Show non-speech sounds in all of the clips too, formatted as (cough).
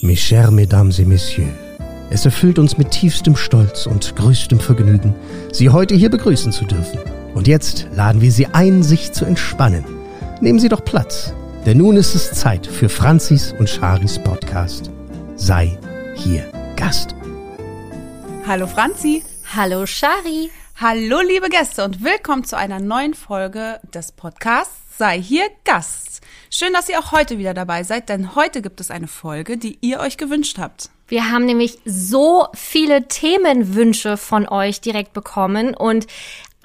Mes chers Mesdames et Messieurs, es erfüllt uns mit tiefstem Stolz und größtem Vergnügen, Sie heute hier begrüßen zu dürfen. Und jetzt laden wir Sie ein, sich zu entspannen. Nehmen Sie doch Platz, denn nun ist es Zeit für Franzis und Charis Podcast. Sei hier Gast. Hallo Franzi. Hallo Shari. Hallo liebe Gäste und willkommen zu einer neuen Folge des Podcasts Sei hier Gast. Schön, dass ihr auch heute wieder dabei seid, denn heute gibt es eine Folge, die ihr euch gewünscht habt. Wir haben nämlich so viele Themenwünsche von euch direkt bekommen und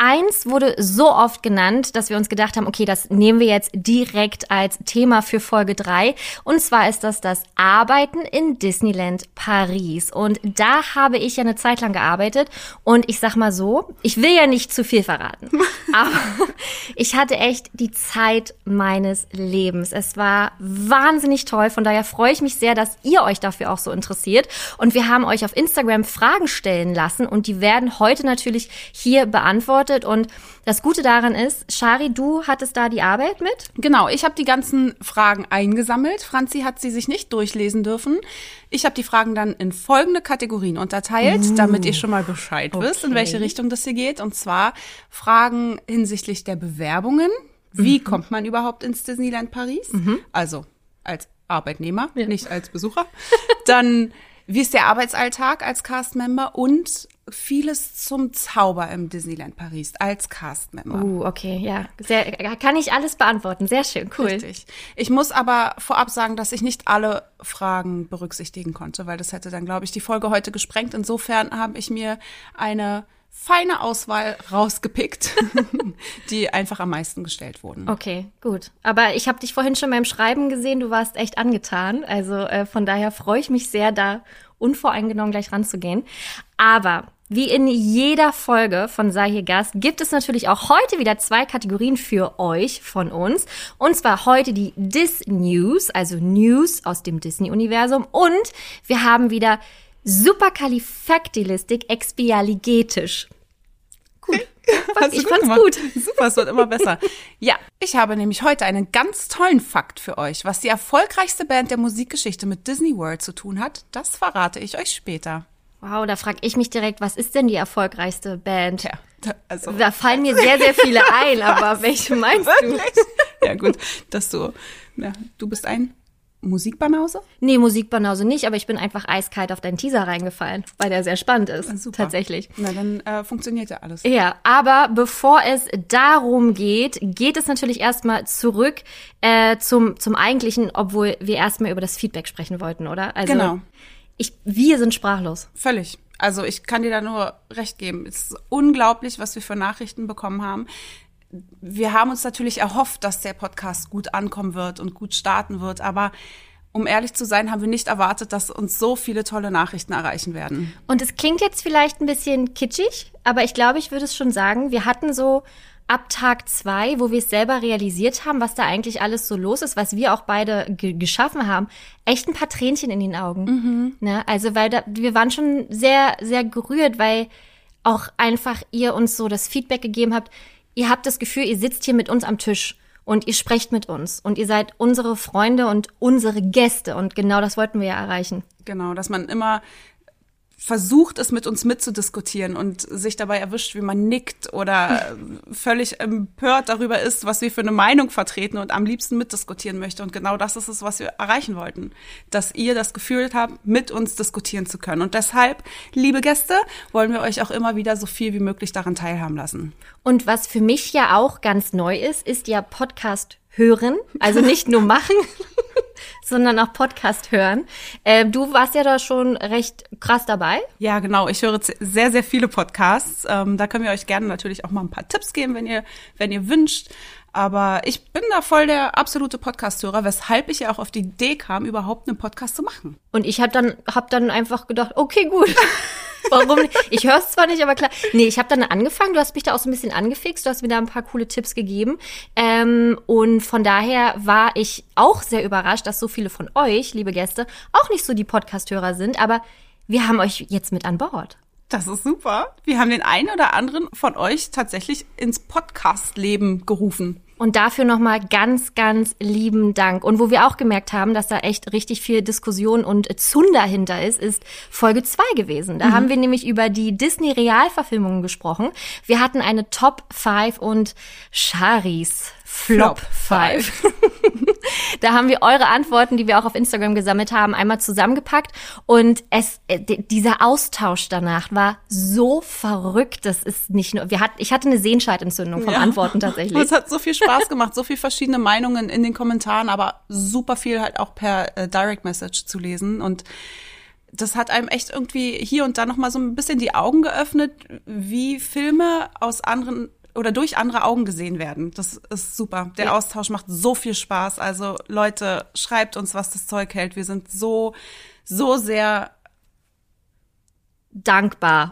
Eins wurde so oft genannt, dass wir uns gedacht haben, okay, das nehmen wir jetzt direkt als Thema für Folge 3. Und zwar ist das das Arbeiten in Disneyland Paris. Und da habe ich ja eine Zeit lang gearbeitet. Und ich sag mal so, ich will ja nicht zu viel verraten. (laughs) aber ich hatte echt die Zeit meines Lebens. Es war wahnsinnig toll. Von daher freue ich mich sehr, dass ihr euch dafür auch so interessiert. Und wir haben euch auf Instagram Fragen stellen lassen. Und die werden heute natürlich hier beantwortet beantwortet. Und das Gute daran ist, Shari, du hattest da die Arbeit mit? Genau, ich habe die ganzen Fragen eingesammelt. Franzi hat sie sich nicht durchlesen dürfen. Ich habe die Fragen dann in folgende Kategorien unterteilt, uh, damit ihr schon mal Bescheid okay. wisst, in welche Richtung das hier geht. Und zwar Fragen hinsichtlich der Bewerbungen. Wie mhm. kommt man überhaupt ins Disneyland Paris? Mhm. Also als Arbeitnehmer, ja. nicht als Besucher. (laughs) Dann wie ist der Arbeitsalltag als Castmember und vieles zum Zauber im Disneyland Paris als Castmember. Uh, okay, ja. Sehr, kann ich alles beantworten. Sehr schön, cool. Richtig. Ich muss aber vorab sagen, dass ich nicht alle Fragen berücksichtigen konnte, weil das hätte dann, glaube ich, die Folge heute gesprengt. Insofern habe ich mir eine feine Auswahl rausgepickt, (laughs) die einfach am meisten gestellt wurden. Okay, gut. Aber ich habe dich vorhin schon beim Schreiben gesehen, du warst echt angetan. Also äh, von daher freue ich mich sehr, da unvoreingenommen gleich ranzugehen. Aber wie in jeder Folge von Sei hier Gast gibt es natürlich auch heute wieder zwei Kategorien für euch von uns. Und zwar heute die Dis News, also News aus dem Disney-Universum. Und wir haben wieder Superkalifaktilistik expialigetisch. Gut. (laughs) Hast ich gut fand's gemacht. gut. Super, es wird immer besser. (laughs) Ja, ich habe nämlich heute einen ganz tollen Fakt für euch. Was die erfolgreichste Band der Musikgeschichte mit Disney World zu tun hat, das verrate ich euch später. Wow, da frage ich mich direkt, was ist denn die erfolgreichste Band? Ja, da, also. da fallen mir sehr, sehr viele (laughs) ein, aber welche meinst du? Ja, gut, dass du, ja, du bist ein Musikbanause? Nee, Musikbanause nicht, aber ich bin einfach eiskalt auf deinen Teaser reingefallen, weil der sehr spannend ist. Super. Tatsächlich. Na, dann äh, funktioniert ja alles. Ja, aber bevor es darum geht, geht es natürlich erstmal zurück äh, zum, zum Eigentlichen, obwohl wir erstmal über das Feedback sprechen wollten, oder? Also, genau. Ich, wir sind sprachlos. Völlig. Also ich kann dir da nur recht geben. Es ist unglaublich, was wir für Nachrichten bekommen haben wir haben uns natürlich erhofft, dass der Podcast gut ankommen wird und gut starten wird, aber um ehrlich zu sein, haben wir nicht erwartet, dass uns so viele tolle Nachrichten erreichen werden. Und es klingt jetzt vielleicht ein bisschen kitschig, aber ich glaube, ich würde es schon sagen, wir hatten so ab Tag zwei, wo wir es selber realisiert haben, was da eigentlich alles so los ist, was wir auch beide geschaffen haben, echt ein paar Tränchen in den Augen. Mhm. Ne? Also, weil da, wir waren schon sehr, sehr gerührt, weil auch einfach ihr uns so das Feedback gegeben habt, ihr habt das Gefühl, ihr sitzt hier mit uns am Tisch und ihr sprecht mit uns und ihr seid unsere Freunde und unsere Gäste und genau das wollten wir ja erreichen. Genau, dass man immer versucht, es mit uns mitzudiskutieren und sich dabei erwischt, wie man nickt oder (laughs) völlig empört darüber ist, was wir für eine Meinung vertreten und am liebsten mitdiskutieren möchte. Und genau das ist es, was wir erreichen wollten. Dass ihr das Gefühl habt, mit uns diskutieren zu können. Und deshalb, liebe Gäste, wollen wir euch auch immer wieder so viel wie möglich daran teilhaben lassen. Und was für mich ja auch ganz neu ist, ist ja Podcast hören, also nicht nur machen, (laughs) sondern auch Podcast hören. Äh, du warst ja da schon recht krass dabei. Ja, genau. Ich höre sehr, sehr viele Podcasts. Ähm, da können wir euch gerne natürlich auch mal ein paar Tipps geben, wenn ihr, wenn ihr wünscht. Aber ich bin da voll der absolute Podcast-Hörer, weshalb ich ja auch auf die Idee kam, überhaupt einen Podcast zu machen. Und ich habe dann, hab dann einfach gedacht, okay, gut. (laughs) Warum nicht? Ich höre es zwar nicht, aber klar. Nee, ich habe dann angefangen, du hast mich da auch so ein bisschen angefixt, du hast mir da ein paar coole Tipps gegeben. Ähm, und von daher war ich auch sehr überrascht, dass so viele von euch, liebe Gäste, auch nicht so die Podcast-Hörer sind, aber wir haben euch jetzt mit an Bord. Das ist super. Wir haben den einen oder anderen von euch tatsächlich ins Podcast-Leben gerufen. Und dafür nochmal ganz, ganz lieben Dank. Und wo wir auch gemerkt haben, dass da echt richtig viel Diskussion und Zunder dahinter ist, ist Folge 2 gewesen. Da mhm. haben wir nämlich über die Disney-Realverfilmungen gesprochen. Wir hatten eine Top 5 und Charis Flop 5. (laughs) da haben wir eure Antworten, die wir auch auf Instagram gesammelt haben, einmal zusammengepackt. Und es, äh, dieser Austausch danach war so verrückt. Das ist nicht nur, wir hat, ich hatte eine Sehenscheidentzündung vom ja. Antworten tatsächlich. Es hat so viel Spaß gemacht, so viel verschiedene Meinungen in den Kommentaren, aber super viel halt auch per äh, Direct Message zu lesen und das hat einem echt irgendwie hier und da noch mal so ein bisschen die Augen geöffnet, wie Filme aus anderen oder durch andere Augen gesehen werden. Das ist super. Der ja. Austausch macht so viel Spaß. Also Leute, schreibt uns, was das Zeug hält. Wir sind so, so sehr dankbar.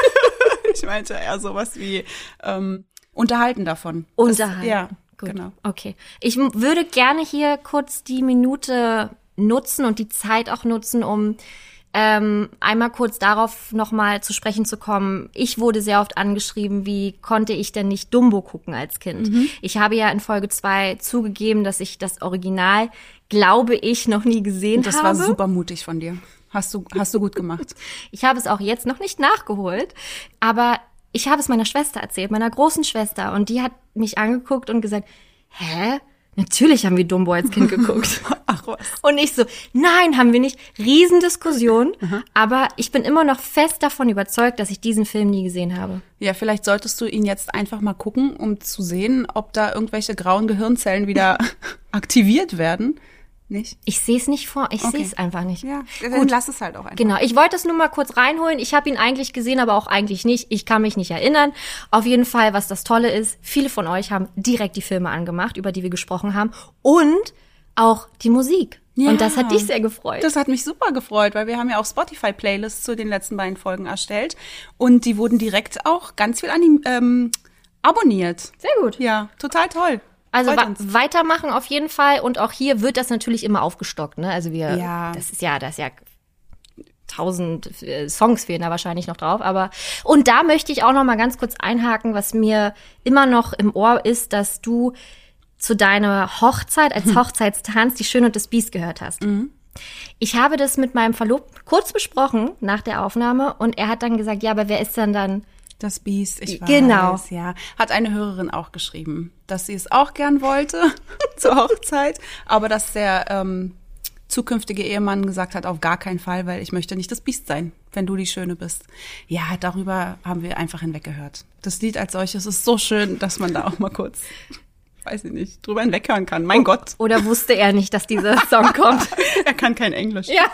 (laughs) ich meinte eher sowas wie ähm, unterhalten davon. Unterhalten. Das, ja, Gut. genau. Okay. Ich würde gerne hier kurz die Minute nutzen und die Zeit auch nutzen, um ähm, einmal kurz darauf nochmal zu sprechen zu kommen. Ich wurde sehr oft angeschrieben, wie konnte ich denn nicht Dumbo gucken als Kind? Mhm. Ich habe ja in Folge zwei zugegeben, dass ich das Original, glaube ich, noch nie gesehen das habe. Das war super mutig von dir. Hast du, hast du gut gemacht. (laughs) ich habe es auch jetzt noch nicht nachgeholt, aber ich habe es meiner Schwester erzählt, meiner großen Schwester, und die hat mich angeguckt und gesagt, hä? Natürlich haben wir Dumbo als Kind geguckt. (laughs) Ach was. Und ich so, nein, haben wir nicht. Riesendiskussion. Mhm. Aber ich bin immer noch fest davon überzeugt, dass ich diesen Film nie gesehen habe. Ja, vielleicht solltest du ihn jetzt einfach mal gucken, um zu sehen, ob da irgendwelche grauen Gehirnzellen wieder (laughs) aktiviert werden nicht? Ich sehe es nicht vor, ich okay. sehe es einfach nicht. Ja, dann Gut. lass es halt auch einfach. Genau, ich wollte es nur mal kurz reinholen. Ich habe ihn eigentlich gesehen, aber auch eigentlich nicht. Ich kann mich nicht erinnern. Auf jeden Fall, was das Tolle ist, viele von euch haben direkt die Filme angemacht, über die wir gesprochen haben und auch die Musik. Ja, und das hat dich sehr gefreut. Das hat mich super gefreut, weil wir haben ja auch Spotify-Playlists zu den letzten beiden Folgen erstellt und die wurden direkt auch ganz viel an die, ähm, abonniert. Sehr gut. Ja, total toll. Also wa weitermachen auf jeden Fall und auch hier wird das natürlich immer aufgestockt, ne? Also wir, ja. das ist ja, das ist ja tausend äh, Songs fehlen da wahrscheinlich noch drauf, aber und da möchte ich auch noch mal ganz kurz einhaken, was mir immer noch im Ohr ist, dass du zu deiner Hochzeit als hm. (laughs) Hochzeitstanz die Schöne und das Biest gehört hast. Mhm. Ich habe das mit meinem Verlobten kurz besprochen nach der Aufnahme und er hat dann gesagt, ja, aber wer ist denn dann das Biest, ich weiß, genau. ja. Hat eine Hörerin auch geschrieben, dass sie es auch gern wollte (laughs) zur Hochzeit, aber dass der ähm, zukünftige Ehemann gesagt hat, auf gar keinen Fall, weil ich möchte nicht das Biest sein, wenn du die Schöne bist. Ja, darüber haben wir einfach hinweggehört. Das Lied als solches ist so schön, dass man da auch mal kurz, weiß ich nicht, drüber hinweghören kann. Mein Gott. Oder wusste er nicht, dass dieser Song kommt? (laughs) er kann kein Englisch. Ja.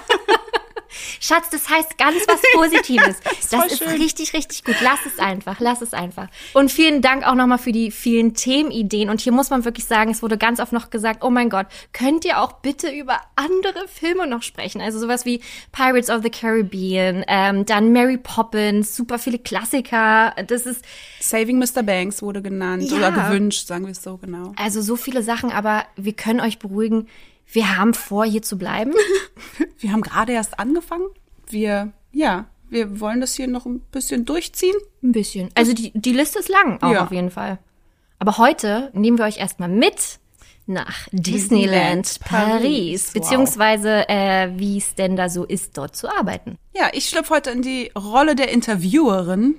Schatz, das heißt ganz was (laughs) Positives. das, das ist schön. richtig, richtig gut. Lass es einfach, lass es einfach. Und vielen Dank auch nochmal für die vielen Themenideen. Und hier muss man wirklich sagen, es wurde ganz oft noch gesagt, oh mein Gott, könnt ihr auch bitte über andere Filme noch sprechen? Also sowas wie Pirates of the Caribbean, ähm, dann Mary Poppins, super viele Klassiker. Das ist Saving Mr. Banks wurde genannt ja. oder gewünscht, sagen wir es so genau. Also so viele Sachen, aber wir können euch beruhigen wir haben vor, hier zu bleiben. (laughs) wir haben gerade erst angefangen. Wir, ja, wir wollen das hier noch ein bisschen durchziehen. Ein bisschen. Also die, die Liste ist lang auch ja. auf jeden Fall. Aber heute nehmen wir euch erstmal mit nach Disneyland, Disneyland Paris, Paris. beziehungsweise wow. äh, wie es denn da so ist, dort zu arbeiten. Ja, ich schlüpfe heute in die Rolle der Interviewerin.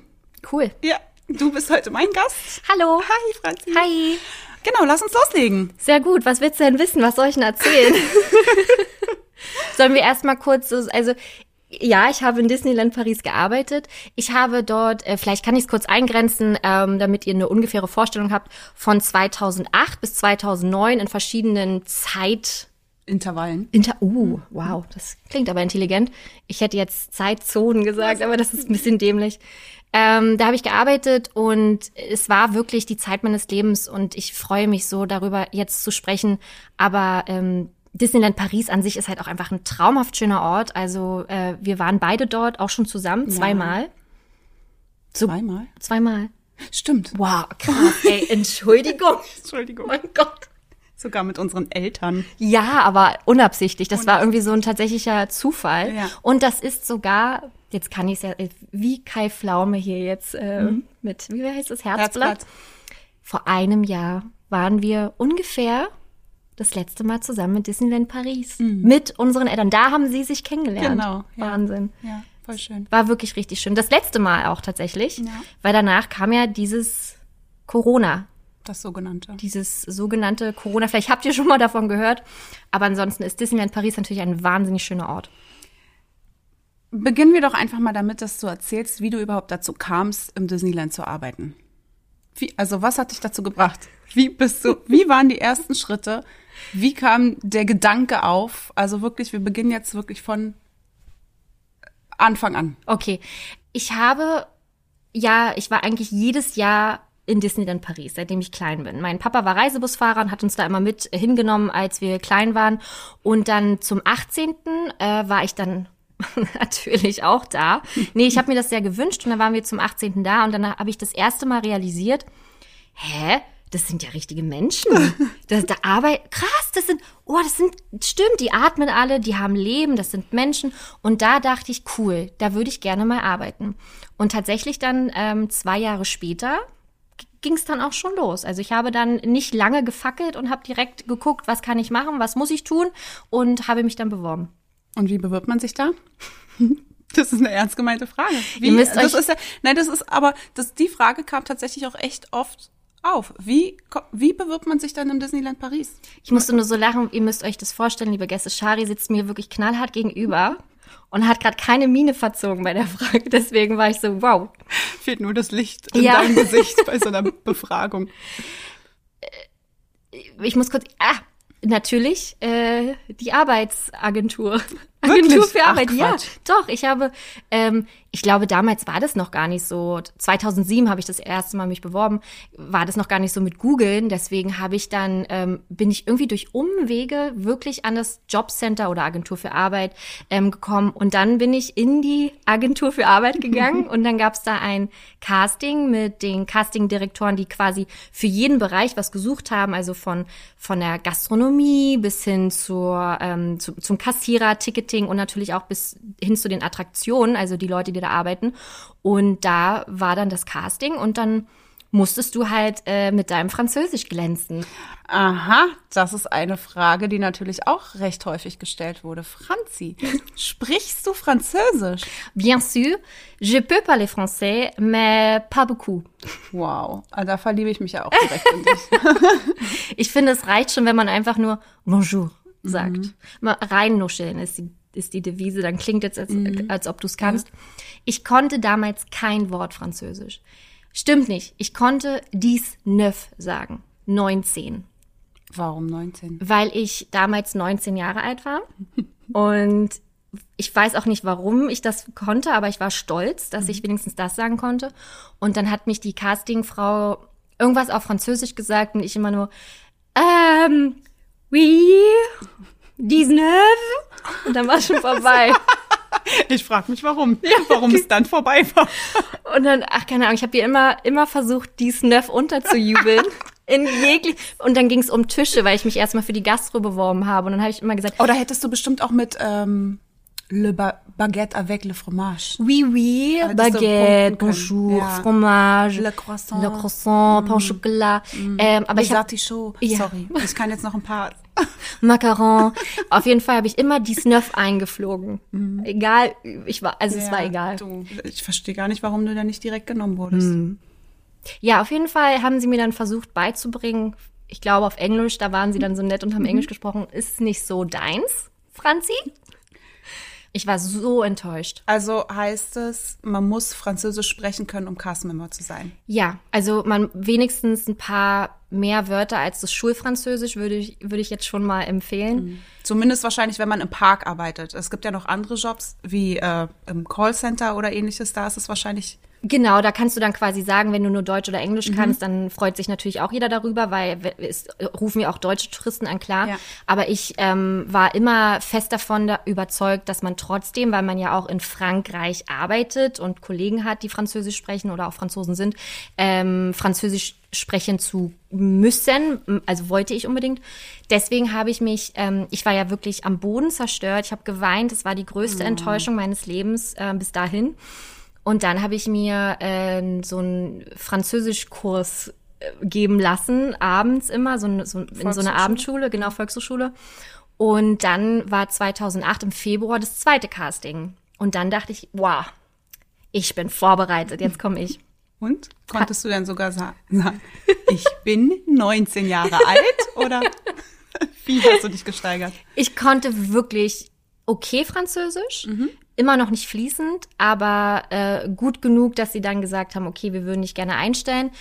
Cool. Ja, du bist heute mein Gast. Hallo. Hi, Franzi. Hi. Genau, lass uns loslegen. Sehr gut. Was willst du denn wissen? Was soll ich denn erzählen? (laughs) Sollen wir erstmal kurz, so, also ja, ich habe in Disneyland Paris gearbeitet. Ich habe dort, äh, vielleicht kann ich es kurz eingrenzen, ähm, damit ihr eine ungefähre Vorstellung habt, von 2008 bis 2009 in verschiedenen Zeit Intervallen. Inter uh, wow, das klingt aber intelligent. Ich hätte jetzt Zeitzonen gesagt, aber das ist ein bisschen dämlich. Ähm, da habe ich gearbeitet und es war wirklich die Zeit meines Lebens und ich freue mich so darüber jetzt zu sprechen. Aber ähm, Disneyland Paris an sich ist halt auch einfach ein traumhaft schöner Ort. Also äh, wir waren beide dort auch schon zusammen, zweimal. So, zweimal? Zweimal. Stimmt. Wow, krass. Ey, Entschuldigung. (laughs) Entschuldigung. Mein Gott. Sogar mit unseren Eltern. Ja, aber unabsichtlich. Das unabsichtlich. war irgendwie so ein tatsächlicher Zufall. Ja. Und das ist sogar, jetzt kann ich es ja, wie Kai Pflaume hier jetzt äh, mhm. mit, wie heißt das, Herzblatt? Herzblatt. vor einem Jahr waren wir ungefähr das letzte Mal zusammen in Disneyland Paris. Mit unseren Eltern. Da haben sie sich kennengelernt. Mhm. Genau, ja. Wahnsinn. Ja, voll schön. War wirklich richtig schön. Das letzte Mal auch tatsächlich. Ja. Weil danach kam ja dieses Corona. Das sogenannte. Dieses sogenannte Corona. Vielleicht habt ihr schon mal davon gehört. Aber ansonsten ist Disneyland Paris natürlich ein wahnsinnig schöner Ort. Beginnen wir doch einfach mal damit, dass du erzählst, wie du überhaupt dazu kamst, im Disneyland zu arbeiten. Wie, also was hat dich dazu gebracht? Wie bist du, wie waren die ersten Schritte? Wie kam der Gedanke auf? Also wirklich, wir beginnen jetzt wirklich von Anfang an. Okay. Ich habe, ja, ich war eigentlich jedes Jahr in Disneyland Paris, seitdem ich klein bin. Mein Papa war Reisebusfahrer und hat uns da immer mit hingenommen, als wir klein waren. Und dann zum 18. Äh, war ich dann (laughs) natürlich auch da. Nee, ich habe mir das sehr gewünscht und dann waren wir zum 18. da und dann habe ich das erste Mal realisiert, hä? Das sind ja richtige Menschen. (laughs) Das, da arbeit krass, das sind, oh, das sind, stimmt, die atmen alle, die haben Leben, das sind Menschen. Und da dachte ich, cool, da würde ich gerne mal arbeiten. Und tatsächlich dann ähm, zwei Jahre später ging es dann auch schon los. Also ich habe dann nicht lange gefackelt und habe direkt geguckt, was kann ich machen, was muss ich tun und habe mich dann beworben. Und wie bewirbt man sich da? (laughs) Das ist eine ernst gemeinte Frage. Wie, Ihr müsst das euch- ist ja, nein, das ist aber, das, die Frage kam tatsächlich auch echt oft auf. Wie, wie bewirbt man sich dann im Disneyland Paris? Ich musste nur so lachen, ihr müsst euch das vorstellen, liebe Gäste. Shari sitzt mir wirklich knallhart gegenüber und hat gerade keine Miene verzogen bei der Frage. Deswegen war ich so, wow. Fehlt nur das Licht in Ja. deinem Gesicht bei so einer (laughs) Befragung. Ich muss kurz, ah, natürlich, äh, die Arbeitsagentur. Agentur für Ach, Arbeit, ja. Quatsch. Doch, ich habe, ähm, ich glaube, damals war das noch gar nicht so. 2007 habe ich das erste Mal mich beworben, war das noch gar nicht so mit Googeln. Deswegen habe ich dann, ähm, bin ich irgendwie durch Umwege wirklich an das Jobcenter oder Agentur für Arbeit ähm, gekommen. Und dann bin ich in die Agentur für Arbeit gegangen (laughs) und dann gab es da ein Casting mit den Castingdirektoren, die quasi für jeden Bereich was gesucht haben, also von, von der Gastronomie bis hin zur, ähm, zu, zum Kassierer, Ticketing und natürlich auch bis hin zu den Attraktionen, also die Leute, die da arbeiten. Und da war dann das Casting und dann musstest du halt äh, mit deinem Französisch glänzen. Aha, das ist eine Frage, die natürlich auch recht häufig gestellt wurde. Franzi, (laughs) sprichst du Französisch? Bien sûr, je peux parler français, mais pas beaucoup. Wow, ah, da verliebe ich mich ja auch direkt in dich. (laughs) (laughs) Ich finde, es reicht schon, wenn man einfach nur Bonjour sagt. Mal reinnuscheln ist die, ist die Devise, dann klingt jetzt, als, als ob du es kannst. Ich konnte damals kein Wort Französisch. Stimmt nicht. Ich konnte dies neuf sagen. 19. Warum 19? Weil ich damals 19 Jahre alt war. Und ich weiß auch nicht, warum ich das konnte, aber ich war stolz, dass ich wenigstens das sagen konnte. Und dann hat mich die Castingfrau irgendwas auf Französisch gesagt und ich immer nur, ähm, oui, 19. Und dann war es schon vorbei. (laughs) Ich frage mich, warum. Warum es dann vorbei war. Und dann, ach keine Ahnung, ich habe ihr immer, immer versucht, die Snuff unterzujubeln. (laughs) In jeglich und dann ging es um Tische, weil ich mich erstmal für die Gastro beworben habe. Und dann habe ich immer gesagt, Oder hättest du bestimmt auch mit ähm, Le ba Baguette avec le fromage. Oui, oui, du Baguette, bonjour, Ja. fromage, Le croissant. le croissant, pain au chocolat. Ähm, aber ich Les habe Artichauts. Ja. Sorry, ich kann jetzt noch ein paar. Macaron. Auf jeden Fall habe ich immer die Snuff eingeflogen. Egal, ich war, also es Ja, war egal. Du, ich verstehe gar nicht, warum du da nicht direkt genommen wurdest. Ja, auf jeden Fall haben sie mir dann versucht beizubringen. Ich glaube auf Englisch, da waren sie dann so nett und haben Englisch gesprochen. Ist nicht so deins, Franzi? Ich war so enttäuscht. Also heißt es, man muss Französisch sprechen können, um Castmember zu sein. Ja, also man wenigstens ein paar mehr Wörter als das Schulfranzösisch würde ich, würde ich jetzt schon mal empfehlen. Zumindest wahrscheinlich, wenn man im Park arbeitet. Es gibt ja noch andere Jobs, wie äh, im Callcenter oder ähnliches. Da ist es wahrscheinlich Genau, da kannst du dann quasi sagen, wenn du nur Deutsch oder Englisch kannst, dann freut sich natürlich auch jeder darüber, weil es rufen ja auch deutsche Touristen an, klar. Ja. Aber ich ähm, war immer fest davon da überzeugt, dass man trotzdem, weil man ja auch in Frankreich arbeitet und Kollegen hat, die Französisch sprechen oder auch Franzosen sind, ähm, Französisch sprechen zu müssen. Also wollte ich unbedingt. Deswegen habe ich mich, ähm, ich war ja wirklich am Boden zerstört. Ich habe geweint. Es war die größte Enttäuschung meines Lebens äh, bis dahin. Und dann habe ich mir äh, so einen Französischkurs geben lassen, abends immer, so, so in so einer? Abendschule, genau, Volkshochschule. Und dann war 2008 im Februar das zweite Casting. Und dann dachte ich, wow, ich bin vorbereitet, jetzt komme ich. (laughs) Und? Konntest du dann sogar sa- sagen, (laughs) ich bin 19 Jahre alt oder (laughs) wie hast du dich gesteigert? Ich konnte wirklich okay Französisch, immer noch nicht fließend, aber äh, gut genug, dass sie dann gesagt haben, okay, wir würden dich gerne einstellen.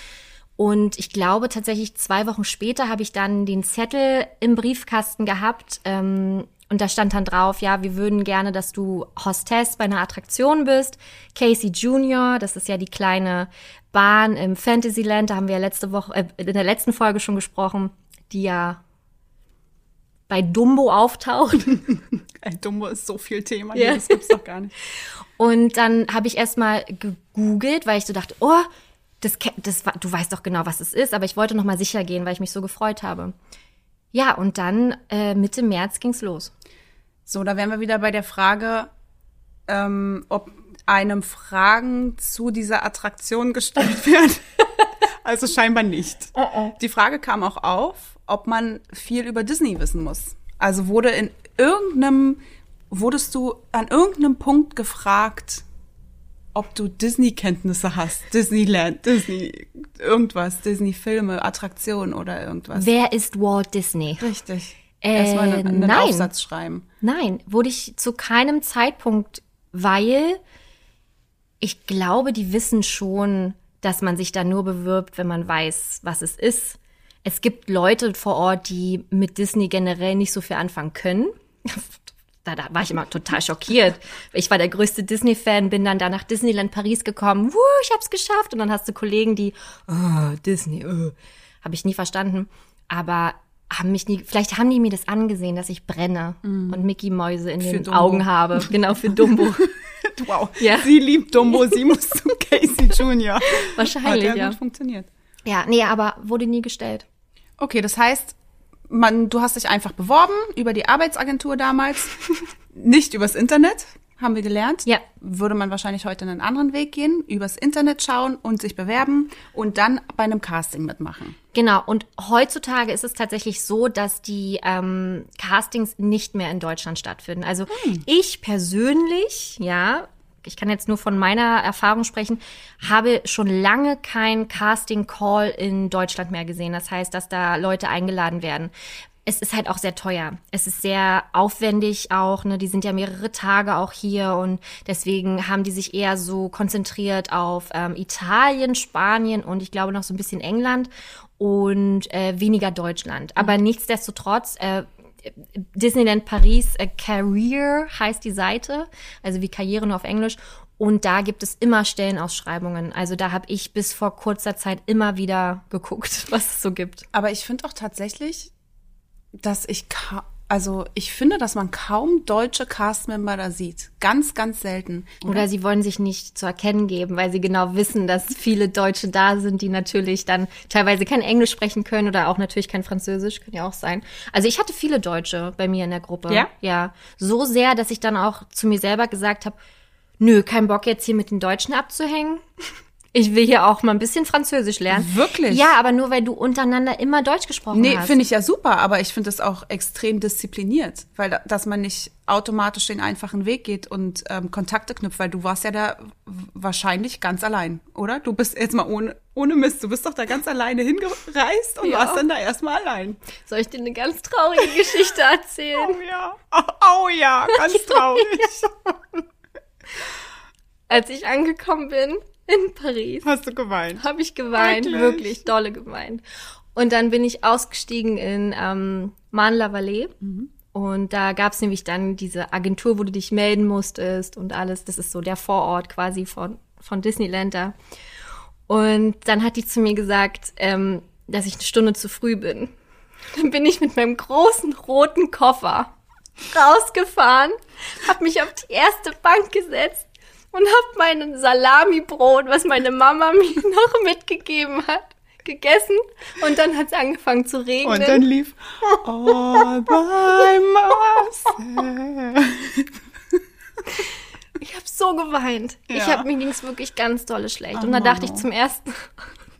Und ich glaube tatsächlich zwei Wochen später habe ich dann den Zettel im Briefkasten gehabt ähm, und da stand dann drauf, ja, wir würden gerne, dass du Hostess bei einer Attraktion bist. Casey Junior, das ist ja die kleine Bahn im Fantasyland, da haben wir ja letzte Woche, äh, in der letzten Folge schon gesprochen, die ja bei Dumbo auftaucht. (laughs) Dumbo ist so viel Thema Ja. das gibt's doch gar nicht. (laughs) Und dann habe ich erstmal gegoogelt, weil ich so dachte, oh, das, das, du weißt doch genau, was es ist, aber ich wollte noch mal sicher gehen, weil ich mich so gefreut habe. Ja, und dann äh, Mitte März ging's los. So, da wären wir wieder bei der Frage, ähm, ob einem Fragen zu dieser Attraktion gestellt (laughs) werden. also scheinbar nicht. Die Frage kam auch auf, ob man viel über Disney wissen muss. Also wurde in irgendeinem, wurdest du an irgendeinem Punkt gefragt, ob du Disney-Kenntnisse hast, Disneyland, Disney, irgendwas, Disney-Filme, Attraktionen oder irgendwas. Wer ist Walt Disney? Richtig. Äh, Erstmal einen, einen nein. Aufsatz schreiben. Nein, wurde ich zu keinem Zeitpunkt, weil ich glaube, die wissen schon, dass man sich da nur bewirbt, wenn man weiß, was es ist. Es gibt Leute vor Ort, die mit Disney generell nicht so viel anfangen können. (laughs) Da, da war ich immer total schockiert. Ich war der größte Disney-Fan, bin dann da nach Disneyland Paris gekommen. Wuh, ich hab's geschafft. Und dann hast du Kollegen, die, oh, Disney, oh. habe ich nie verstanden. Aber haben mich nie, vielleicht haben die mir das angesehen, dass ich brenne und Mickey Mäuse in Für den Dumbo. Augen habe. (laughs) Genau, für Dumbo. (laughs) Wow. Ja. Sie liebt Dumbo, sie muss zu Casey Junior. Wahrscheinlich, Hat ja ja. gut funktioniert. ja, nee, aber wurde nie gestellt. Okay, das heißt, man, du hast dich einfach beworben über die Arbeitsagentur damals, (laughs) nicht übers Internet, haben wir gelernt. Ja. Würde man wahrscheinlich heute einen anderen Weg gehen, übers Internet schauen und sich bewerben und dann bei einem Casting mitmachen. Genau, und heutzutage ist es tatsächlich so, dass die ähm, Castings nicht mehr in Deutschland stattfinden. Also ich persönlich, ja, ich kann jetzt nur von meiner Erfahrung sprechen, habe schon lange kein Casting-Call in Deutschland mehr gesehen. Das heißt, dass da Leute eingeladen werden. Es ist halt auch sehr teuer. Es ist sehr aufwendig auch, ne? Die sind ja mehrere Tage auch hier und deswegen haben die sich eher so konzentriert auf ähm, Italien, Spanien und ich glaube noch so ein bisschen England und äh, weniger Deutschland. Aber nichtsdestotrotz, äh, Disneyland Paris äh, Career heißt die Seite, also wie Karriere nur auf Englisch. Und da gibt es immer Stellenausschreibungen. Also da habe ich bis vor kurzer Zeit immer wieder geguckt, (laughs) was es so gibt. Aber ich finde auch tatsächlich, dass ich also ich finde, dass man kaum deutsche Castmember da sieht. Ganz, ganz selten. Oder sie wollen sich nicht zu erkennen geben, weil sie genau wissen, dass viele Deutsche da sind, die natürlich dann teilweise kein Englisch sprechen können oder auch natürlich kein Französisch, kann ja auch sein. Also ich hatte viele Deutsche bei mir in der Gruppe. Ja? Ja. So sehr, dass ich dann auch zu mir selber gesagt habe, nö, kein Bock jetzt hier mit den Deutschen abzuhängen. Ich will hier auch mal ein bisschen Französisch lernen. Wirklich? Ja, aber nur weil du untereinander immer Deutsch gesprochen Nee, hast. finde ich ja super, aber ich finde es auch extrem diszipliniert, weil da, dass man nicht automatisch den einfachen Weg geht und ähm, Kontakte knüpft, weil du warst ja da wahrscheinlich ganz allein, oder? Du bist jetzt mal ohne, ohne Mist, du bist doch da ganz alleine hingereist und Ja. warst dann da erstmal allein. Soll ich dir eine ganz traurige Geschichte erzählen? (laughs) Oh ja, oh, oh ja, ganz (laughs) traurig. Als ich angekommen bin in Paris, Hast du geweint? habe ich geweint, Wirklich? wirklich dolle geweint. Und dann bin ich ausgestiegen in ähm, Marne-la-Vallée. Und da gab's nämlich dann diese Agentur, wo du dich melden musstest und alles. Das ist so der Vorort quasi von, von Disneyland da. Und dann hat die zu mir gesagt, ähm, dass ich eine Stunde zu früh bin. Dann bin ich mit meinem großen roten Koffer rausgefahren, habe mich auf die erste Bank gesetzt und habe mein Salamibrot, was meine Mama (laughs) mir noch mitgegeben hat, gegessen. Und dann hat's angefangen zu regnen. Und dann lief All by myself. Ich habe so geweint. Ich Ja. habe mir ging's wirklich ganz dolle schlecht. Oh, und da dachte ich zum ersten,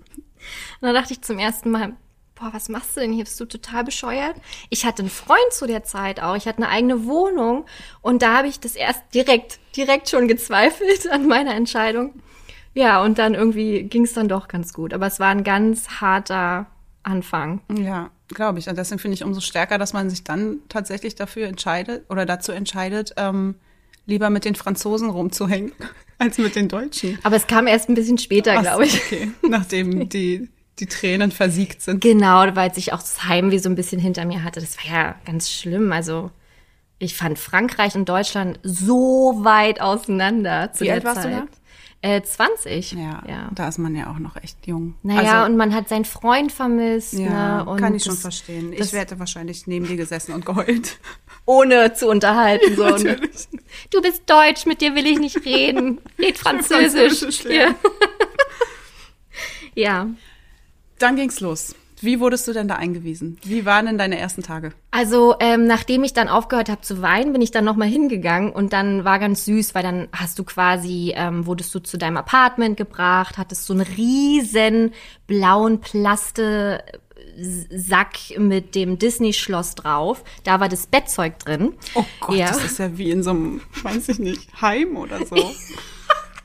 (laughs) dann dachte ich zum ersten Mal, boah, was machst du denn hier? Bist du total bescheuert? Ich hatte einen Freund zu der Zeit auch. Ich hatte eine eigene Wohnung. Und da habe ich das erst direkt, direkt schon gezweifelt (laughs) an meiner Entscheidung. Ja, und dann irgendwie ging es dann doch ganz gut. Aber es war ein ganz harter Anfang. Ja, glaube ich. Und deswegen finde ich umso stärker, dass man sich dann tatsächlich dafür entscheidet oder dazu entscheidet, ähm, lieber mit den Franzosen rumzuhängen (laughs) als mit den Deutschen. Aber es kam erst ein bisschen später, glaube ich. Okay, nachdem (laughs) die, die Tränen versiegt sind. Genau, weil ich auch das Heimweh so ein bisschen hinter mir hatte. Das war ja ganz schlimm. Also ich fand Frankreich und Deutschland so weit auseinander zu Wie der alt warst Zeit. du da? Äh, 20. Ja, ja. da ist man ja auch noch echt jung. Naja, Also, und man hat seinen Freund vermisst. ja, ne? und kann ich schon das- verstehen. Ich hätte wahrscheinlich neben dir gesessen und geheult. (laughs) Ohne zu unterhalten. So. (laughs) Und Natürlich. Du bist Deutsch, mit dir will ich nicht reden. (laughs) Red Französisch. Französisch ja. ja. Dann ging's los. Wie wurdest du denn da eingewiesen? Wie waren denn deine ersten Tage? Also ähm, nachdem ich dann aufgehört habe zu weinen, bin ich dann nochmal hingegangen und dann war ganz süß, weil dann hast du quasi, ähm, wurdest du zu deinem Apartment gebracht, hattest so einen riesen blauen Plaste. Sack mit dem Disney-Schloss drauf. Da war das Bettzeug drin. Oh Gott, Ja. das ist ja wie in so einem, weiß ich nicht, Heim oder so. (laughs)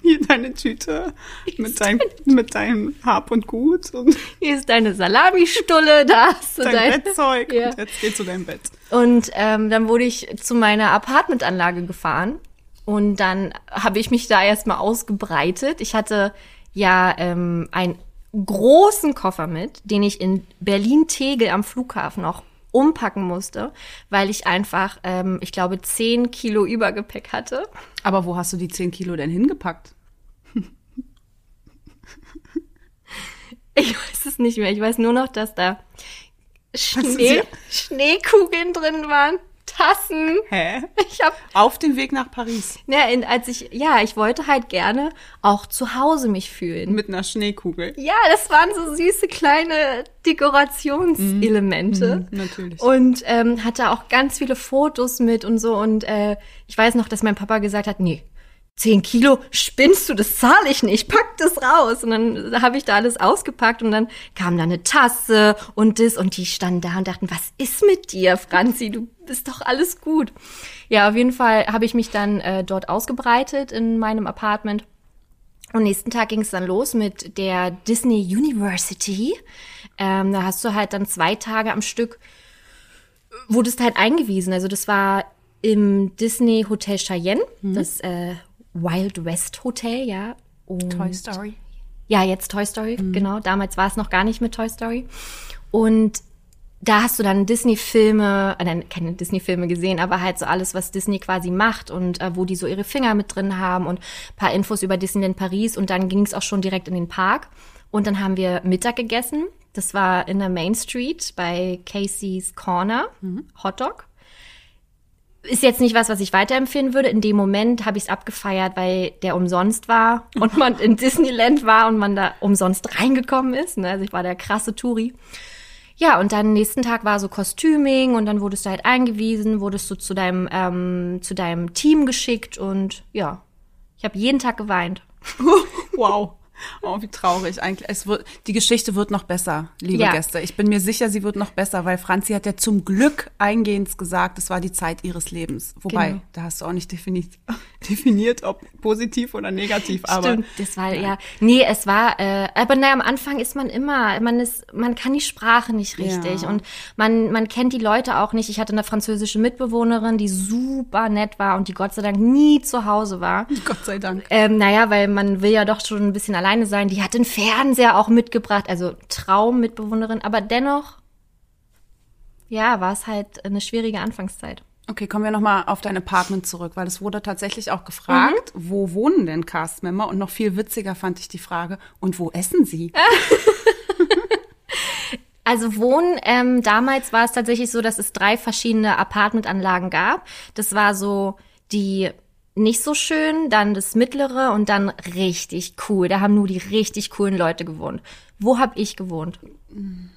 Hier deine Tüte mit, dein, mit deinem Hab und Gut und Hier ist deine Salamistulle, da hast du dein dein Bettzeug. Ja. Und jetzt geh zu deinem Bett. Und ähm, dann wurde ich zu meiner Apartmentanlage gefahren und dann habe ich mich da erstmal ausgebreitet. Ich hatte ja ähm, einen großen Koffer mit, den ich in Berlin-Tegel am Flughafen auch umpacken musste, weil ich einfach, ähm, ich glaube, 10 Kilo Übergepäck hatte. Aber wo hast du die 10 Kilo denn hingepackt? Ich weiß es nicht mehr. Ich weiß nur noch, dass da Schnee, Schneekugeln drin waren, Tassen. Hä? Ich habe Auf dem Weg nach Paris Ja, in, als ich, ja, ich wollte halt gerne auch zu Hause mich fühlen. mit einer Schneekugel. Ja, das waren so süße kleine Dekorationselemente. Mhm, natürlich. Und ähm, hatte auch ganz viele Fotos mit und so. Und äh, ich weiß noch, dass mein Papa gesagt hat, nee, 10 Kilo, spinnst du, das zahle ich nicht, pack das raus. Und dann habe ich da alles ausgepackt und dann kam da eine Tasse und das und die standen da und dachten, was ist mit dir, Franzi? Du bist doch alles gut. Ja, auf jeden Fall habe ich mich dann äh, dort ausgebreitet in meinem Apartment. Und nächsten Tag ging es dann los mit der Disney University. Ähm, da hast du halt dann zwei Tage am Stück, wurdest halt eingewiesen. Also das war im Disney Hotel Cheyenne, das äh, Wild West Hotel, ja. Und Toy Story. ja, jetzt Toy Story, genau. Damals war es noch gar nicht mit Toy Story. Und da hast du dann Disney-Filme, äh, nein, keine Disney-Filme gesehen, aber halt so alles, was Disney quasi macht und äh, wo die so ihre Finger mit drin haben und paar Infos über Disneyland Paris. Und dann ging es auch schon direkt in den Park. Und dann haben wir Mittag gegessen. Das war in der Main Street bei Casey's Corner, Hotdog ist jetzt nicht was, was ich weiterempfehlen würde. In dem Moment habe ich es abgefeiert, weil der umsonst war und man in Disneyland war und man da umsonst reingekommen ist. Ne? Also ich war der krasse Touri. Ja, und dann nächsten Tag war so Kostüming und dann wurdest du halt eingewiesen, wurdest du zu deinem, ähm, zu deinem Team geschickt und ja, ich habe jeden Tag geweint. (laughs) Wow. Oh, wie traurig eigentlich. Es wird, die Geschichte wird noch besser, liebe Ja. Gäste. Ich bin mir sicher, sie wird noch besser, weil Franzi hat ja zum Glück eingehend gesagt, es war die Zeit ihres Lebens. Wobei, Genau. da hast du auch nicht definiert, (laughs) definiert ob positiv oder negativ. Aber Stimmt, das war ja. Nee, es war, äh, aber naja, am Anfang ist man immer, man ist, man kann die Sprache nicht richtig Ja. und man, man kennt die Leute auch nicht. Ich hatte eine französische Mitbewohnerin, die super nett war und die Gott sei Dank nie zu Hause war. (laughs) Gott sei Dank. Ähm, naja, weil man will ja doch schon ein bisschen alleine sein. Die hat den Fernseher auch mitgebracht, also Traummitbewohnerin, aber dennoch, ja, war es halt eine schwierige Anfangszeit. Okay, kommen wir nochmal auf dein Apartment zurück, weil es wurde tatsächlich auch gefragt, wo wohnen denn Castmember? Und noch viel witziger fand ich die Frage, und wo essen sie? (laughs) Also Wohnen, ähm, damals war es tatsächlich so, dass es drei verschiedene Apartmentanlagen gab. Das war so die nicht so schön, dann das mittlere und dann richtig cool. Da haben nur die richtig coolen Leute gewohnt. Wo hab ich gewohnt? (laughs)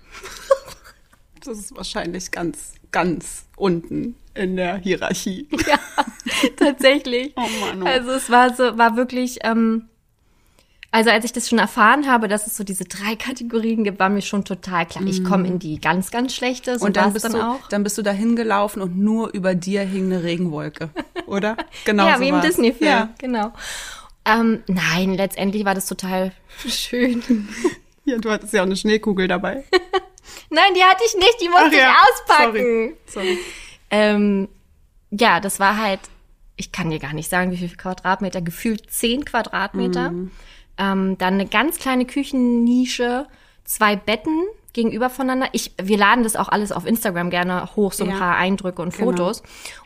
Das ist wahrscheinlich ganz, ganz unten in der Hierarchie. Ja, (laughs) tatsächlich. Oh Mann, oh. Also es war so, war wirklich, ähm, Also als ich das schon erfahren habe, dass es so diese drei Kategorien gibt, war mir schon total klar. Ich komme in die ganz, ganz schlechte. So und dann bist, dann du, auch. dann bist du da hingelaufen und nur über dir hing eine Regenwolke, oder? Genau (laughs) ja, so wie im. Disney-Film, Ja. genau. Ähm, nein, letztendlich war das total (laughs) schön. (laughs) ja, du hattest ja auch eine Schneekugel dabei. Nein, die hatte ich nicht, die musste Ach ja, ich auspacken. Sorry. Sorry. Ähm, ja, das war halt, ich kann dir gar nicht sagen, wie viel Quadratmeter, gefühlt zehn Quadratmeter. Ähm, dann eine ganz kleine Küchennische, zwei Betten gegenüber voneinander. Ich, wir laden das auch alles auf Instagram gerne hoch, so ein Ja. paar Eindrücke und Genau. Fotos.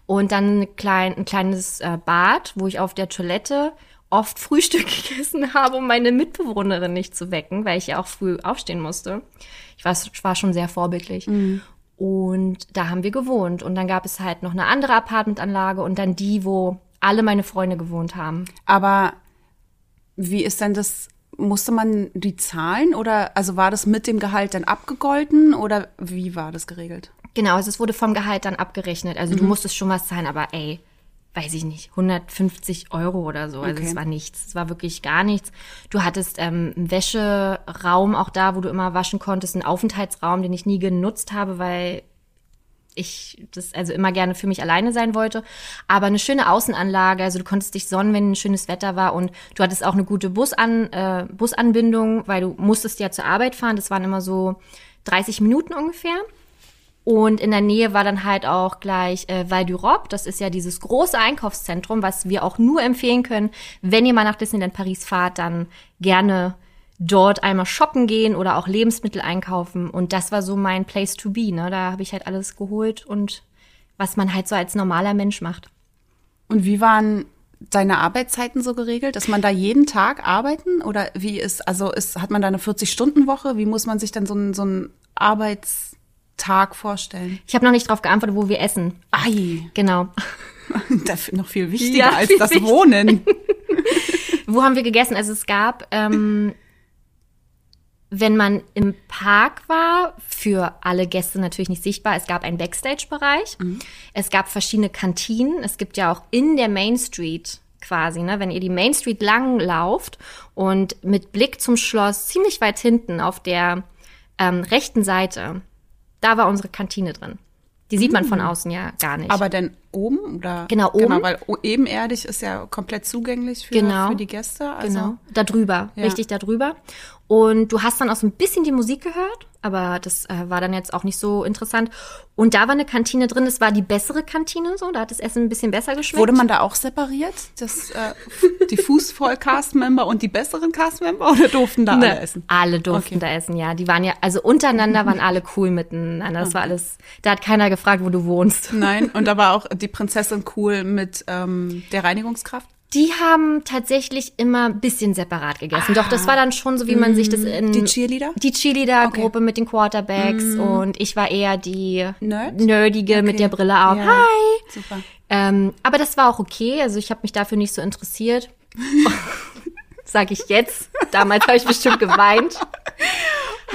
Und dann ein, klein, ein kleines äh, Bad, wo ich auf der Toilette oft (laughs) Frühstück gegessen habe, um meine Mitbewohnerin nicht zu wecken, weil ich ja auch früh aufstehen musste. Ich war, ich war schon sehr vorbildlich. Und da haben wir gewohnt. Und dann gab es halt noch eine andere Apartmentanlage und dann die, wo alle meine Freunde gewohnt haben. Aber wie ist denn das? Musste man die zahlen oder also war das mit dem Gehalt dann abgegolten oder wie war das geregelt? Genau, also es wurde vom Gehalt dann abgerechnet. Also Mhm. du musstest schon was zahlen, aber ey, weiß ich nicht, 150 Euro oder so. Also Okay. es war nichts. Es war wirklich gar nichts. Du hattest ähm, einen Wäscheraum auch da, wo du immer waschen konntest, einen Aufenthaltsraum, den ich nie genutzt habe, weil ich das also immer gerne für mich alleine sein wollte. Aber eine schöne Außenanlage, also du konntest dich sonnen, wenn ein schönes Wetter war und du hattest auch eine gute Busan, äh, Busanbindung, weil du musstest ja zur Arbeit fahren. Das waren immer so 30 Minuten ungefähr. Und in der Nähe war dann halt auch gleich äh, Val d'Europe. Das ist ja dieses große Einkaufszentrum, was wir auch nur empfehlen können. Wenn ihr mal nach Disneyland Paris fahrt, dann gerne dort einmal shoppen gehen oder auch Lebensmittel einkaufen. Und das war so mein Place to be. Ne? Da habe ich halt alles geholt und was man halt so als normaler Mensch macht. Und wie waren deine Arbeitszeiten so geregelt? Dass man da jeden Tag arbeiten oder wie ist, also ist, hat man da eine 40-Stunden-Woche? Wie muss man sich dann so einen, so einen Arbeitstag vorstellen? Ich habe noch nicht drauf geantwortet, wo wir essen. Ei, Genau. (laughs) dafür noch viel wichtiger Ja, als viel das wichtiger. Wohnen. (laughs) Wo haben wir gegessen? Also es gab, ähm, wenn man im Park war, für alle Gäste natürlich nicht sichtbar, es gab einen Backstage-Bereich. Es gab verschiedene Kantinen. Es gibt ja auch in der Main Street quasi, ne, wenn ihr die Main Street lang lauft und mit Blick zum Schloss ziemlich weit hinten auf der ähm, rechten Seite, da war unsere Kantine drin. Die sieht man von außen ja gar nicht. Aber denn oben oder? Genau, oben. Genau, weil ebenerdig ist ja komplett zugänglich für, Genau. für die Gäste. Also, Genau, da drüber, Ja. richtig da drüber. Und du hast dann auch so ein bisschen die Musik gehört, aber das äh, war dann jetzt auch nicht so interessant. Und da war eine Kantine drin, das war die bessere Kantine, so, da hat das Essen ein bisschen besser geschmeckt. Wurde man da auch separiert? Das, äh, die Fußvoll-Cast-Member und die besseren Cast-Member oder durften da alle Ne, essen? Alle durften Okay. da essen, ja. Die waren ja, also untereinander waren alle cool miteinander. Das war alles, da hat keiner gefragt, wo du wohnst. Nein, und da war auch die Prinzessin cool mit ähm, der Reinigungskraft. Die haben tatsächlich immer ein bisschen separat gegessen. Doch, das war dann schon so, wie man sich das in... Ah. Die Cheerleader? Die Cheerleader-Gruppe mit den Quarterbacks und ich war eher die Nerd? Nerdige mit Okay. der Brille auf. Ja. Hi! Super. Ähm, aber das war auch okay. Also ich habe mich dafür nicht so interessiert. (laughs) Sag ich jetzt. Damals habe ich bestimmt geweint.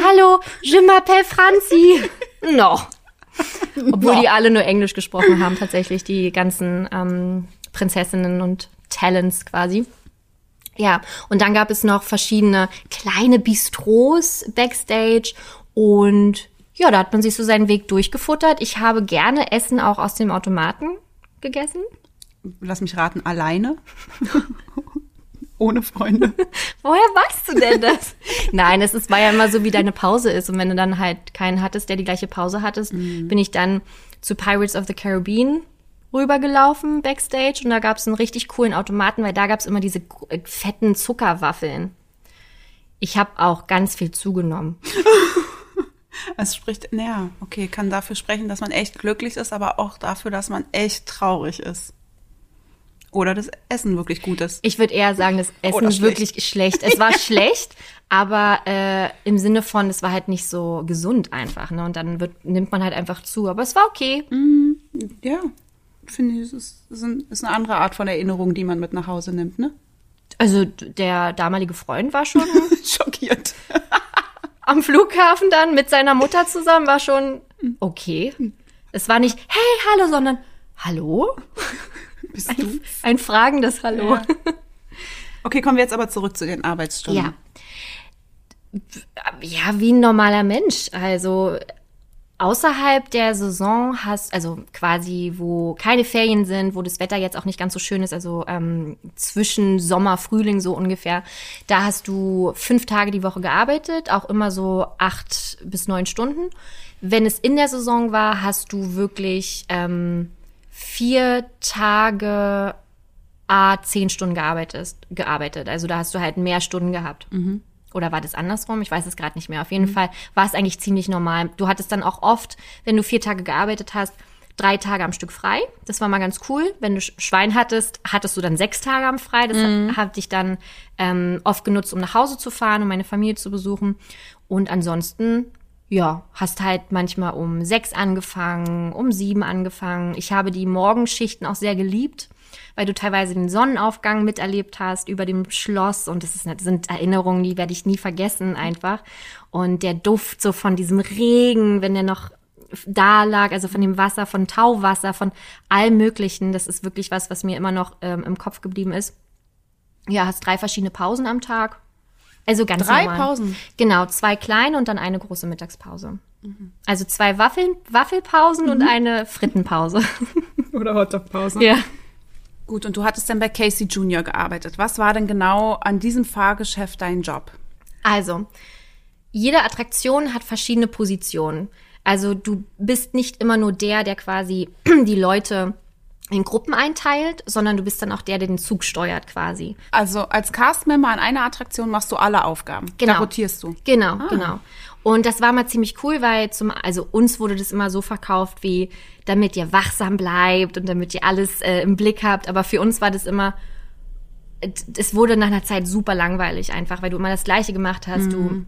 Hallo, je m'appelle Franzi. (laughs) No. (laughs) Obwohl die alle nur Englisch gesprochen haben, tatsächlich, die ganzen ähm, Prinzessinnen und Talents quasi. Ja, und dann gab es noch verschiedene kleine Bistros backstage und ja, da hat man sich so seinen Weg durchgefuttert. Ich habe gerne Essen auch aus dem Automaten gegessen. Lass mich raten, alleine? (laughs) Ohne Freunde. (laughs) Woher weißt du denn das? Nein, es ist, war ja immer so, wie deine Pause ist. Und wenn du dann halt keinen hattest, der die gleiche Pause hattest, bin ich dann zu Pirates of the Caribbean rübergelaufen backstage und da gab es einen richtig coolen Automaten, weil da gab es immer diese äh, fetten Zuckerwaffeln. Ich habe auch ganz viel zugenommen. (laughs) Es spricht, naja, okay, kann dafür sprechen, dass man echt glücklich ist, aber auch dafür, dass man echt traurig ist. Oder das Essen wirklich gut ist. Ich würde eher sagen, das Essen ist wirklich schlecht. Es war (laughs) schlecht, aber äh, im Sinne von, es war halt nicht so gesund einfach. Ne? Und dann wird, nimmt man halt einfach zu. Aber es war okay. Ja, finde ich, es ist, ist ein- ist eine andere Art von Erinnerung, die man mit nach Hause nimmt, ne? Also der damalige Freund war schon (laughs) Schockiert. (laughs) am Flughafen dann mit seiner Mutter zusammen, war schon okay. Es war nicht, hey, hallo, sondern hallo? Bist du? Ein fragendes Hallo. Okay, kommen wir jetzt aber zurück zu den Arbeitsstunden. Ja. Ja, wie ein normaler Mensch. Also außerhalb der Saison hast, also quasi, wo keine Ferien sind, wo das Wetter jetzt auch nicht ganz so schön ist, also ähm, zwischen Sommer, Frühling so ungefähr, da hast du fünf Tage die Woche gearbeitet, auch immer so acht bis neun Stunden. Wenn es in der Saison war, hast du wirklich ähm, vier Tage a zehn Stunden gearbeitet, gearbeitet. Also da hast du halt mehr Stunden gehabt. Oder war das andersrum? Ich weiß es gerade nicht mehr. Auf jeden Fall war es eigentlich ziemlich normal. Du hattest dann auch oft, wenn du vier Tage gearbeitet hast, drei Tage am Stück frei. Das war mal ganz cool. Wenn du Sch- Schwein hattest, hattest du dann sechs Tage am frei. Das hat habe ich dann ähm, oft genutzt, um nach Hause zu fahren, um meine Familie zu besuchen. Und ansonsten, ja, hast halt manchmal um sechs angefangen, um sieben angefangen. Ich habe die Morgenschichten auch sehr geliebt, weil du teilweise den Sonnenaufgang miterlebt hast über dem Schloss. Und das, ist, das sind Erinnerungen, die werde ich nie vergessen einfach. Und der Duft so von diesem Regen, wenn der noch da lag, also von dem Wasser, von Tauwasser, von allem Möglichen. Das ist wirklich was, was mir immer noch ähm, im Kopf geblieben ist. Ja, hast drei verschiedene Pausen am Tag. Also ganz Drei normal. Pausen? Genau, zwei kleine und dann eine große Mittagspause. Also zwei Waffeln, Waffelpausen und eine Frittenpause. (laughs) Oder Hotdog-Pause. ja. Gut, und du hattest dann bei Casey Junior gearbeitet. Was war denn genau an diesem Fahrgeschäft dein Job? Also, jede Attraktion hat verschiedene Positionen. Also du bist nicht immer nur der, der quasi (clears throat) die Leute in Gruppen einteilt, sondern du bist dann auch der, der den Zug steuert quasi. Also als Castmember an einer Attraktion machst du alle Aufgaben. Genau. Da rotierst du. Genau, genau. Und das war mal ziemlich cool, weil zum, also uns wurde das immer so verkauft, wie damit ihr wachsam bleibt und damit ihr alles äh, im Blick habt. Aber für uns war das immer, es wurde nach einer Zeit super langweilig einfach, weil du immer das Gleiche gemacht hast. Du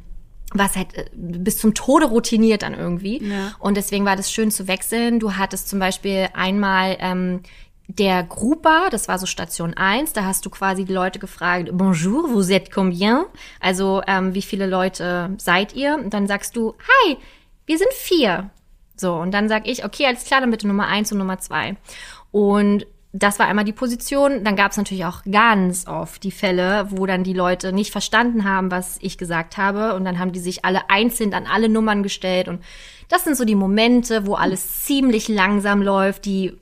warst halt äh, bis zum Tode routiniert dann irgendwie. Ja. Und deswegen war das schön zu wechseln. Du hattest zum Beispiel einmal ähm, der Grupa, das war so Station 1, da hast du quasi die Leute gefragt, bonjour, vous êtes combien? Also, ähm, wie viele Leute seid ihr? Und dann sagst du, hi, wir sind vier. So, und dann sag ich, okay, alles klar, dann bitte Nummer eins und Nummer zwei. Und das war einmal die Position. Dann gab es natürlich auch ganz oft die Fälle, wo dann die Leute nicht verstanden haben, was ich gesagt habe. Und dann haben die sich alle einzeln an alle Nummern gestellt. Und das sind so die Momente, wo alles ziemlich langsam läuft, die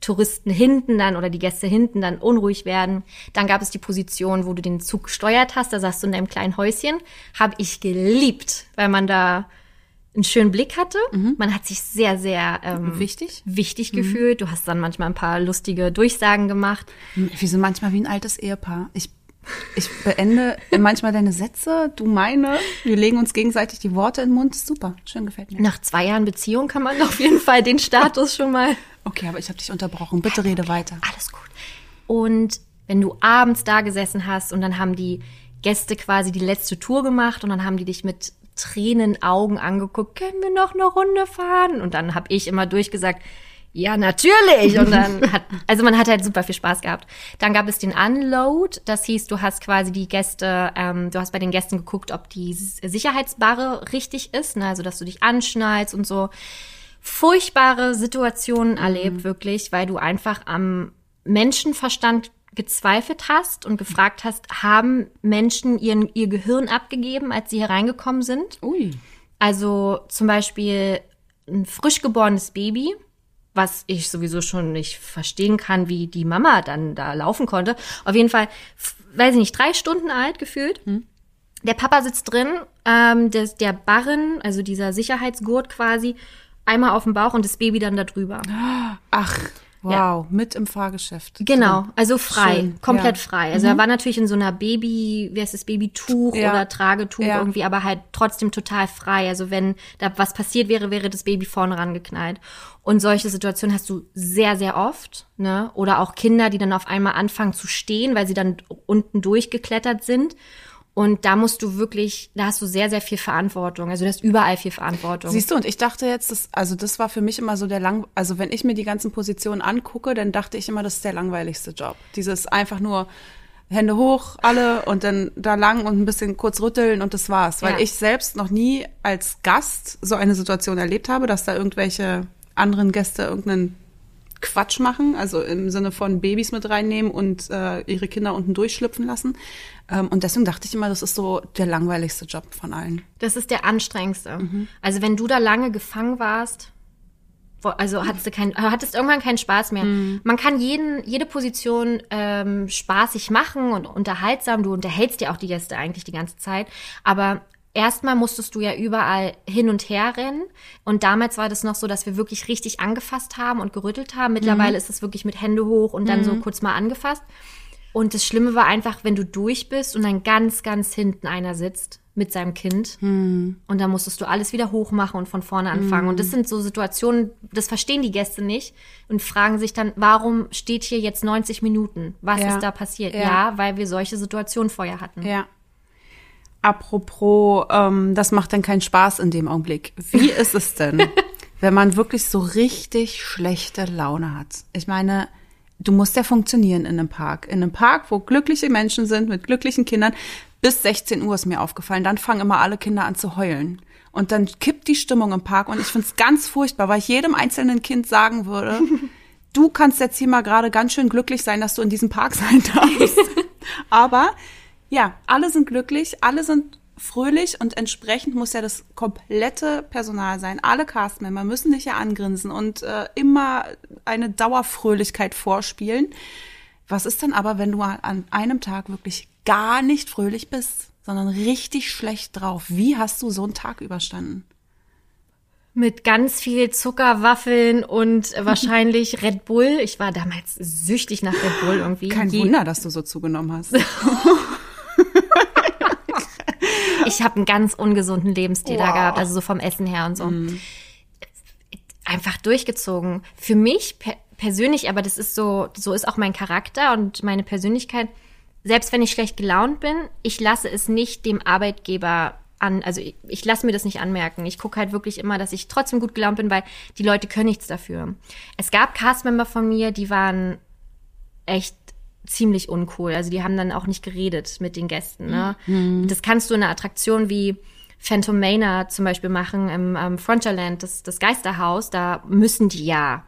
Touristen hinten dann oder die Gäste hinten dann unruhig werden. Dann gab es die Position, wo du den Zug gesteuert hast. Da saßt du in deinem kleinen Häuschen. Habe ich geliebt, weil man da einen schönen Blick hatte. Man hat sich sehr, sehr ähm, Wichtig? wichtig gefühlt. Du hast dann manchmal ein paar lustige Durchsagen gemacht. Wir sind manchmal wie ein altes Ehepaar. Ich, ich beende (laughs) manchmal deine Sätze, du meine. Wir legen uns gegenseitig die Worte in den Mund. Super, schön gefällt mir. Nach zwei Jahren Beziehung kann man (laughs) auf jeden Fall den Status schon mal. Okay, aber ich habe dich unterbrochen. Bitte rede weiter. Alles gut. Und wenn du abends da gesessen hast und dann haben die Gäste quasi die letzte Tour gemacht und dann haben die dich mit Tränen Augen angeguckt, können wir noch eine Runde fahren? Und dann habe ich immer durchgesagt, ja, natürlich. Und dann (laughs) hat, also man hat halt super viel Spaß gehabt. Dann gab es den Unload. Das hieß, du hast quasi die Gäste, ähm, du hast bei den Gästen geguckt, ob die Sicherheitsbarre richtig ist, ne? also dass du dich anschnallst und so. Furchtbare Situationen erlebt, wirklich, weil du einfach am Menschenverstand gezweifelt hast und gefragt hast, haben Menschen ihren, ihr Gehirn abgegeben, als sie hereingekommen sind? Ui. Also zum Beispiel ein frisch geborenes Baby, was ich sowieso schon nicht verstehen kann, wie die Mama dann da laufen konnte. Auf jeden Fall, weiß ich nicht, drei Stunden alt gefühlt. Der Papa sitzt drin, ähm, des, der Barren, also dieser Sicherheitsgurt quasi, einmal auf dem Bauch und das Baby dann da drüber. Ach, wow. Mit im Fahrgeschäft. Genau, also frei, Schön, komplett ja. frei. Also er war natürlich in so einer Baby, wie heißt das, Babytuch Ja. oder Tragetuch Ja. irgendwie, aber halt trotzdem total frei. Also wenn da was passiert wäre, wäre das Baby vorne rangeknallt. Und solche Situationen hast du sehr, sehr oft, ne? Oder auch Kinder, die dann auf einmal anfangen zu stehen, weil sie dann unten durchgeklettert sind. Und da musst du wirklich, da hast du sehr, sehr viel Verantwortung. Also du hast überall viel Verantwortung. Siehst du, und ich dachte jetzt, das, also das war für mich immer so der lang, also wenn ich mir die ganzen Positionen angucke, dann dachte ich immer, das ist der langweiligste Job. Dieses einfach nur Hände hoch, alle und dann da lang und ein bisschen kurz rütteln und das war's. Weil Ja. ich selbst noch nie als Gast so eine Situation erlebt habe, dass da irgendwelche anderen Gäste irgendeinen Quatsch machen, also im Sinne von Babys mit reinnehmen und äh, ihre Kinder unten durchschlüpfen lassen. Ähm, und deswegen dachte ich immer, das ist so der langweiligste Job von allen. Das ist der anstrengendste. Mhm. Also wenn du da lange gefangen warst, also hattest du kein, hattest irgendwann keinen Spaß mehr. Mhm. Man kann jeden, jede Position ähm, spaßig machen und unterhaltsam. Du unterhältst ja auch die Gäste eigentlich die ganze Zeit. Aber erstmal musstest du ja überall hin und her rennen. Und damals war das noch so, dass wir wirklich richtig angefasst haben und gerüttelt haben. Mittlerweile mhm. ist es wirklich mit Hände hoch und dann mhm. so kurz mal angefasst. Und das Schlimme war einfach, wenn du durch bist und dann ganz, ganz hinten einer sitzt mit seinem Kind. Mhm. Und dann musstest du alles wieder hochmachen und von vorne anfangen. Und das mhm. sind so Situationen, das verstehen die Gäste nicht und fragen sich dann, warum steht hier jetzt 90 Minuten? Was ja. ist da passiert? Ja. ja, weil wir solche Situationen vorher hatten. Ja. Apropos, ähm, das macht dann keinen Spaß in dem Augenblick. Wie (laughs) ist es denn, wenn man wirklich so richtig schlechte Laune hat? Ich meine, du musst ja funktionieren in einem Park. In einem Park, wo glückliche Menschen sind mit glücklichen Kindern. Bis 16 Uhr ist mir aufgefallen. Dann fangen immer alle Kinder an zu heulen. Und dann kippt die Stimmung im Park. Und ich finde es ganz furchtbar, weil ich jedem einzelnen Kind sagen würde, (laughs) du kannst jetzt hier mal gerade ganz schön glücklich sein, dass du in diesem Park sein darfst. (laughs) Aber ja, alle sind glücklich, alle sind fröhlich und entsprechend muss ja das komplette Personal sein. Alle Castmember müssen dich ja angrinsen und äh, immer eine Dauerfröhlichkeit vorspielen. Was ist denn aber, wenn du an einem Tag wirklich gar nicht fröhlich bist, sondern richtig schlecht drauf? Wie hast du so einen Tag überstanden? Mit ganz viel Zuckerwaffeln und wahrscheinlich (laughs) Red Bull. Ich war damals süchtig nach Red Bull irgendwie. Kein Wunder, dass du so zugenommen hast. (laughs) ich habe einen ganz ungesunden Lebensstil wow. da gehabt, also so vom Essen her und so. Mm. Einfach durchgezogen. Für mich per persönlich, aber das ist so, so ist auch mein Charakter und meine Persönlichkeit. Selbst wenn ich schlecht gelaunt bin, ich lasse es nicht dem Arbeitgeber an, also ich, ich lasse mir das nicht anmerken. Ich gucke halt wirklich immer, dass ich trotzdem gut gelaunt bin, weil die Leute können nichts dafür. Es gab Castmember von mir, die waren echt ziemlich uncool. Also die haben dann auch nicht geredet mit den Gästen. Ne? Mhm. Das kannst du in einer Attraktion wie Phantom Manor zum Beispiel machen im ähm, Frontierland, das, das Geisterhaus. Da müssen die ja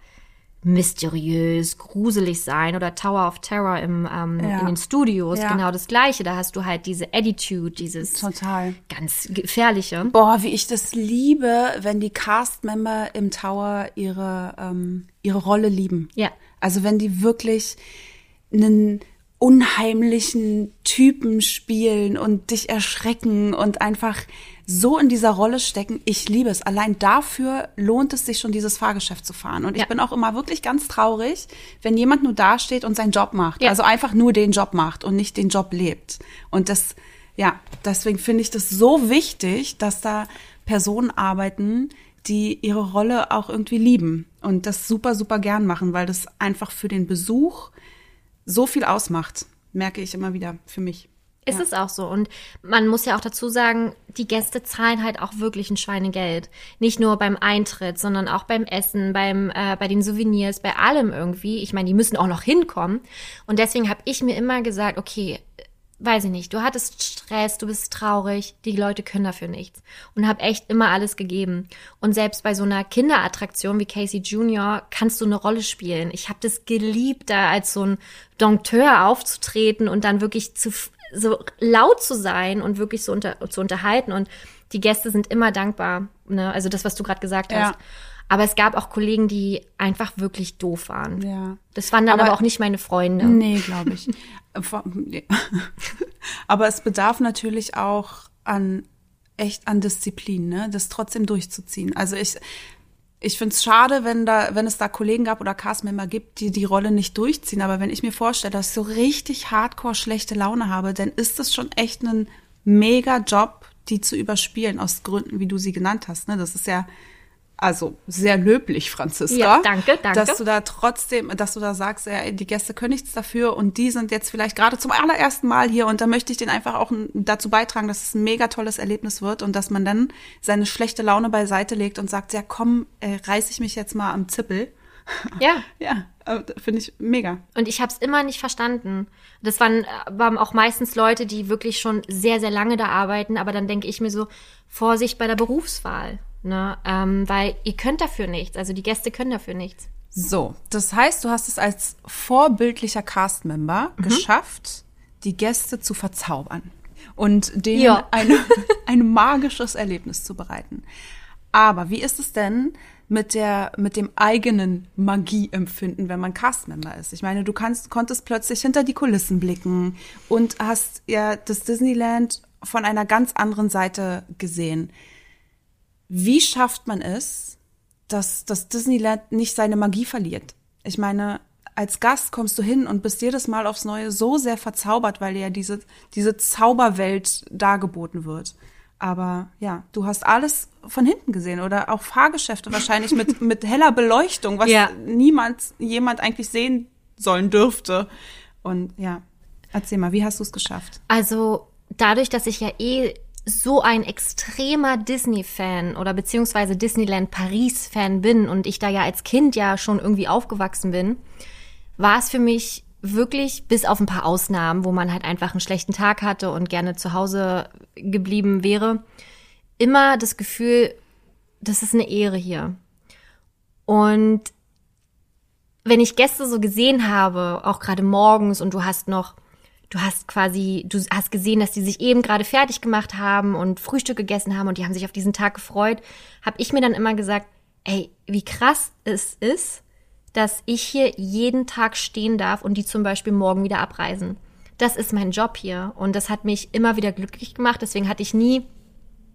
mysteriös, gruselig sein oder Tower of Terror im, ähm, ja. in den Studios, ja. genau das gleiche. Da hast du halt diese Attitude, dieses Total. ganz gefährliche. Boah, wie ich das liebe, wenn die Cast-Member im Tower ihre, ähm, ihre Rolle lieben. Ja. Also wenn die wirklich einen unheimlichen Typen spielen und dich erschrecken und einfach so in dieser Rolle stecken. Ich liebe es. Allein dafür lohnt es sich schon, dieses Fahrgeschäft zu fahren. Und ja. ich bin auch immer wirklich ganz traurig, wenn jemand nur dasteht und seinen Job macht. Ja. Also einfach nur den Job macht und nicht den Job lebt. Und das, ja, deswegen finde ich das so wichtig, dass da Personen arbeiten, die ihre Rolle auch irgendwie lieben und das super, super gern machen, weil das einfach für den Besuch so viel ausmacht, merke ich immer wieder für mich. Ist ja. es auch so. Und man muss ja auch dazu sagen, die Gäste zahlen halt auch wirklich ein Schweinegeld. Nicht nur beim Eintritt, sondern auch beim Essen, beim, äh, bei den Souvenirs, bei allem irgendwie. Ich meine, die müssen auch noch hinkommen. Und deswegen habe ich mir immer gesagt, okay, weiß ich nicht, du hattest Stress, du bist traurig, die Leute können dafür nichts. Und habe echt immer alles gegeben. Und selbst bei so einer Kinderattraktion wie Casey Junior kannst du eine Rolle spielen. Ich habe das geliebt, da als so ein Dompteur aufzutreten und dann wirklich zu so laut zu sein und wirklich so unter, zu unterhalten. Und die Gäste sind immer dankbar. Ne? Also das, was du gerade gesagt hast. Ja. Aber es gab auch Kollegen, die einfach wirklich doof waren. Ja. Das waren dann aber, aber auch nicht meine Freunde. Nee, glaube ich. (laughs) aber es bedarf natürlich auch an echt an Disziplin, ne? das trotzdem durchzuziehen. Also ich, ich finde es schade, wenn da, wenn es da Kollegen gab oder Castmember gibt, die die Rolle nicht durchziehen. Aber wenn ich mir vorstelle, dass ich so richtig hardcore schlechte Laune habe, dann ist es schon echt ein mega Job, die zu überspielen aus Gründen, wie du sie genannt hast. Ne? Das ist ja also sehr löblich, Franziska. Ja, danke, danke. Dass du da trotzdem, dass du da sagst, ja, die Gäste können nichts dafür und die sind jetzt vielleicht gerade zum allerersten Mal hier und da möchte ich den einfach auch dazu beitragen, dass es ein mega tolles Erlebnis wird und dass man dann seine schlechte Laune beiseite legt und sagt, ja komm, äh, reiß ich mich jetzt mal am Zippel. Ja. (laughs) ja, finde ich mega. Und ich habe es immer nicht verstanden. Das waren, waren auch meistens Leute, die wirklich schon sehr, sehr lange da arbeiten, aber dann denke ich mir so, Vorsicht bei der Berufswahl. Ne? Ähm, weil ihr könnt dafür nichts, also die Gäste können dafür nichts. So, das heißt, du hast es als vorbildlicher Castmember mhm. geschafft, die Gäste zu verzaubern und denen ja. ein, (laughs) ein magisches Erlebnis zu bereiten. Aber wie ist es denn mit der mit dem eigenen Magieempfinden, wenn man Castmember ist? Ich meine, du kannst konntest plötzlich hinter die Kulissen blicken und hast ja das Disneyland von einer ganz anderen Seite gesehen. Wie schafft man es, dass das Disneyland nicht seine Magie verliert? Ich meine, als Gast kommst du hin und bist jedes Mal aufs Neue so sehr verzaubert, weil dir ja diese, diese Zauberwelt dargeboten wird. Aber ja, du hast alles von hinten gesehen oder auch Fahrgeschäfte wahrscheinlich mit, (laughs) mit heller Beleuchtung, was ja. niemand, jemand eigentlich sehen sollen dürfte. Und ja, erzähl mal, wie hast du es geschafft? Also dadurch, dass ich ja eh so ein extremer Disney-Fan oder beziehungsweise Disneyland Paris-Fan bin und ich da ja als Kind ja schon irgendwie aufgewachsen bin, war es für mich wirklich, bis auf ein paar Ausnahmen, wo man halt einfach einen schlechten Tag hatte und gerne zu Hause geblieben wäre, immer das Gefühl, das ist eine Ehre hier. Und wenn ich Gäste so gesehen habe, auch gerade morgens und du hast noch, du hast quasi, du hast gesehen, dass die sich eben gerade fertig gemacht haben und Frühstück gegessen haben und die haben sich auf diesen Tag gefreut, habe ich mir dann immer gesagt, ey, wie krass es ist, dass ich hier jeden Tag stehen darf und die zum Beispiel morgen wieder abreisen. Das ist mein Job hier und das hat mich immer wieder glücklich gemacht. Deswegen hatte ich nie,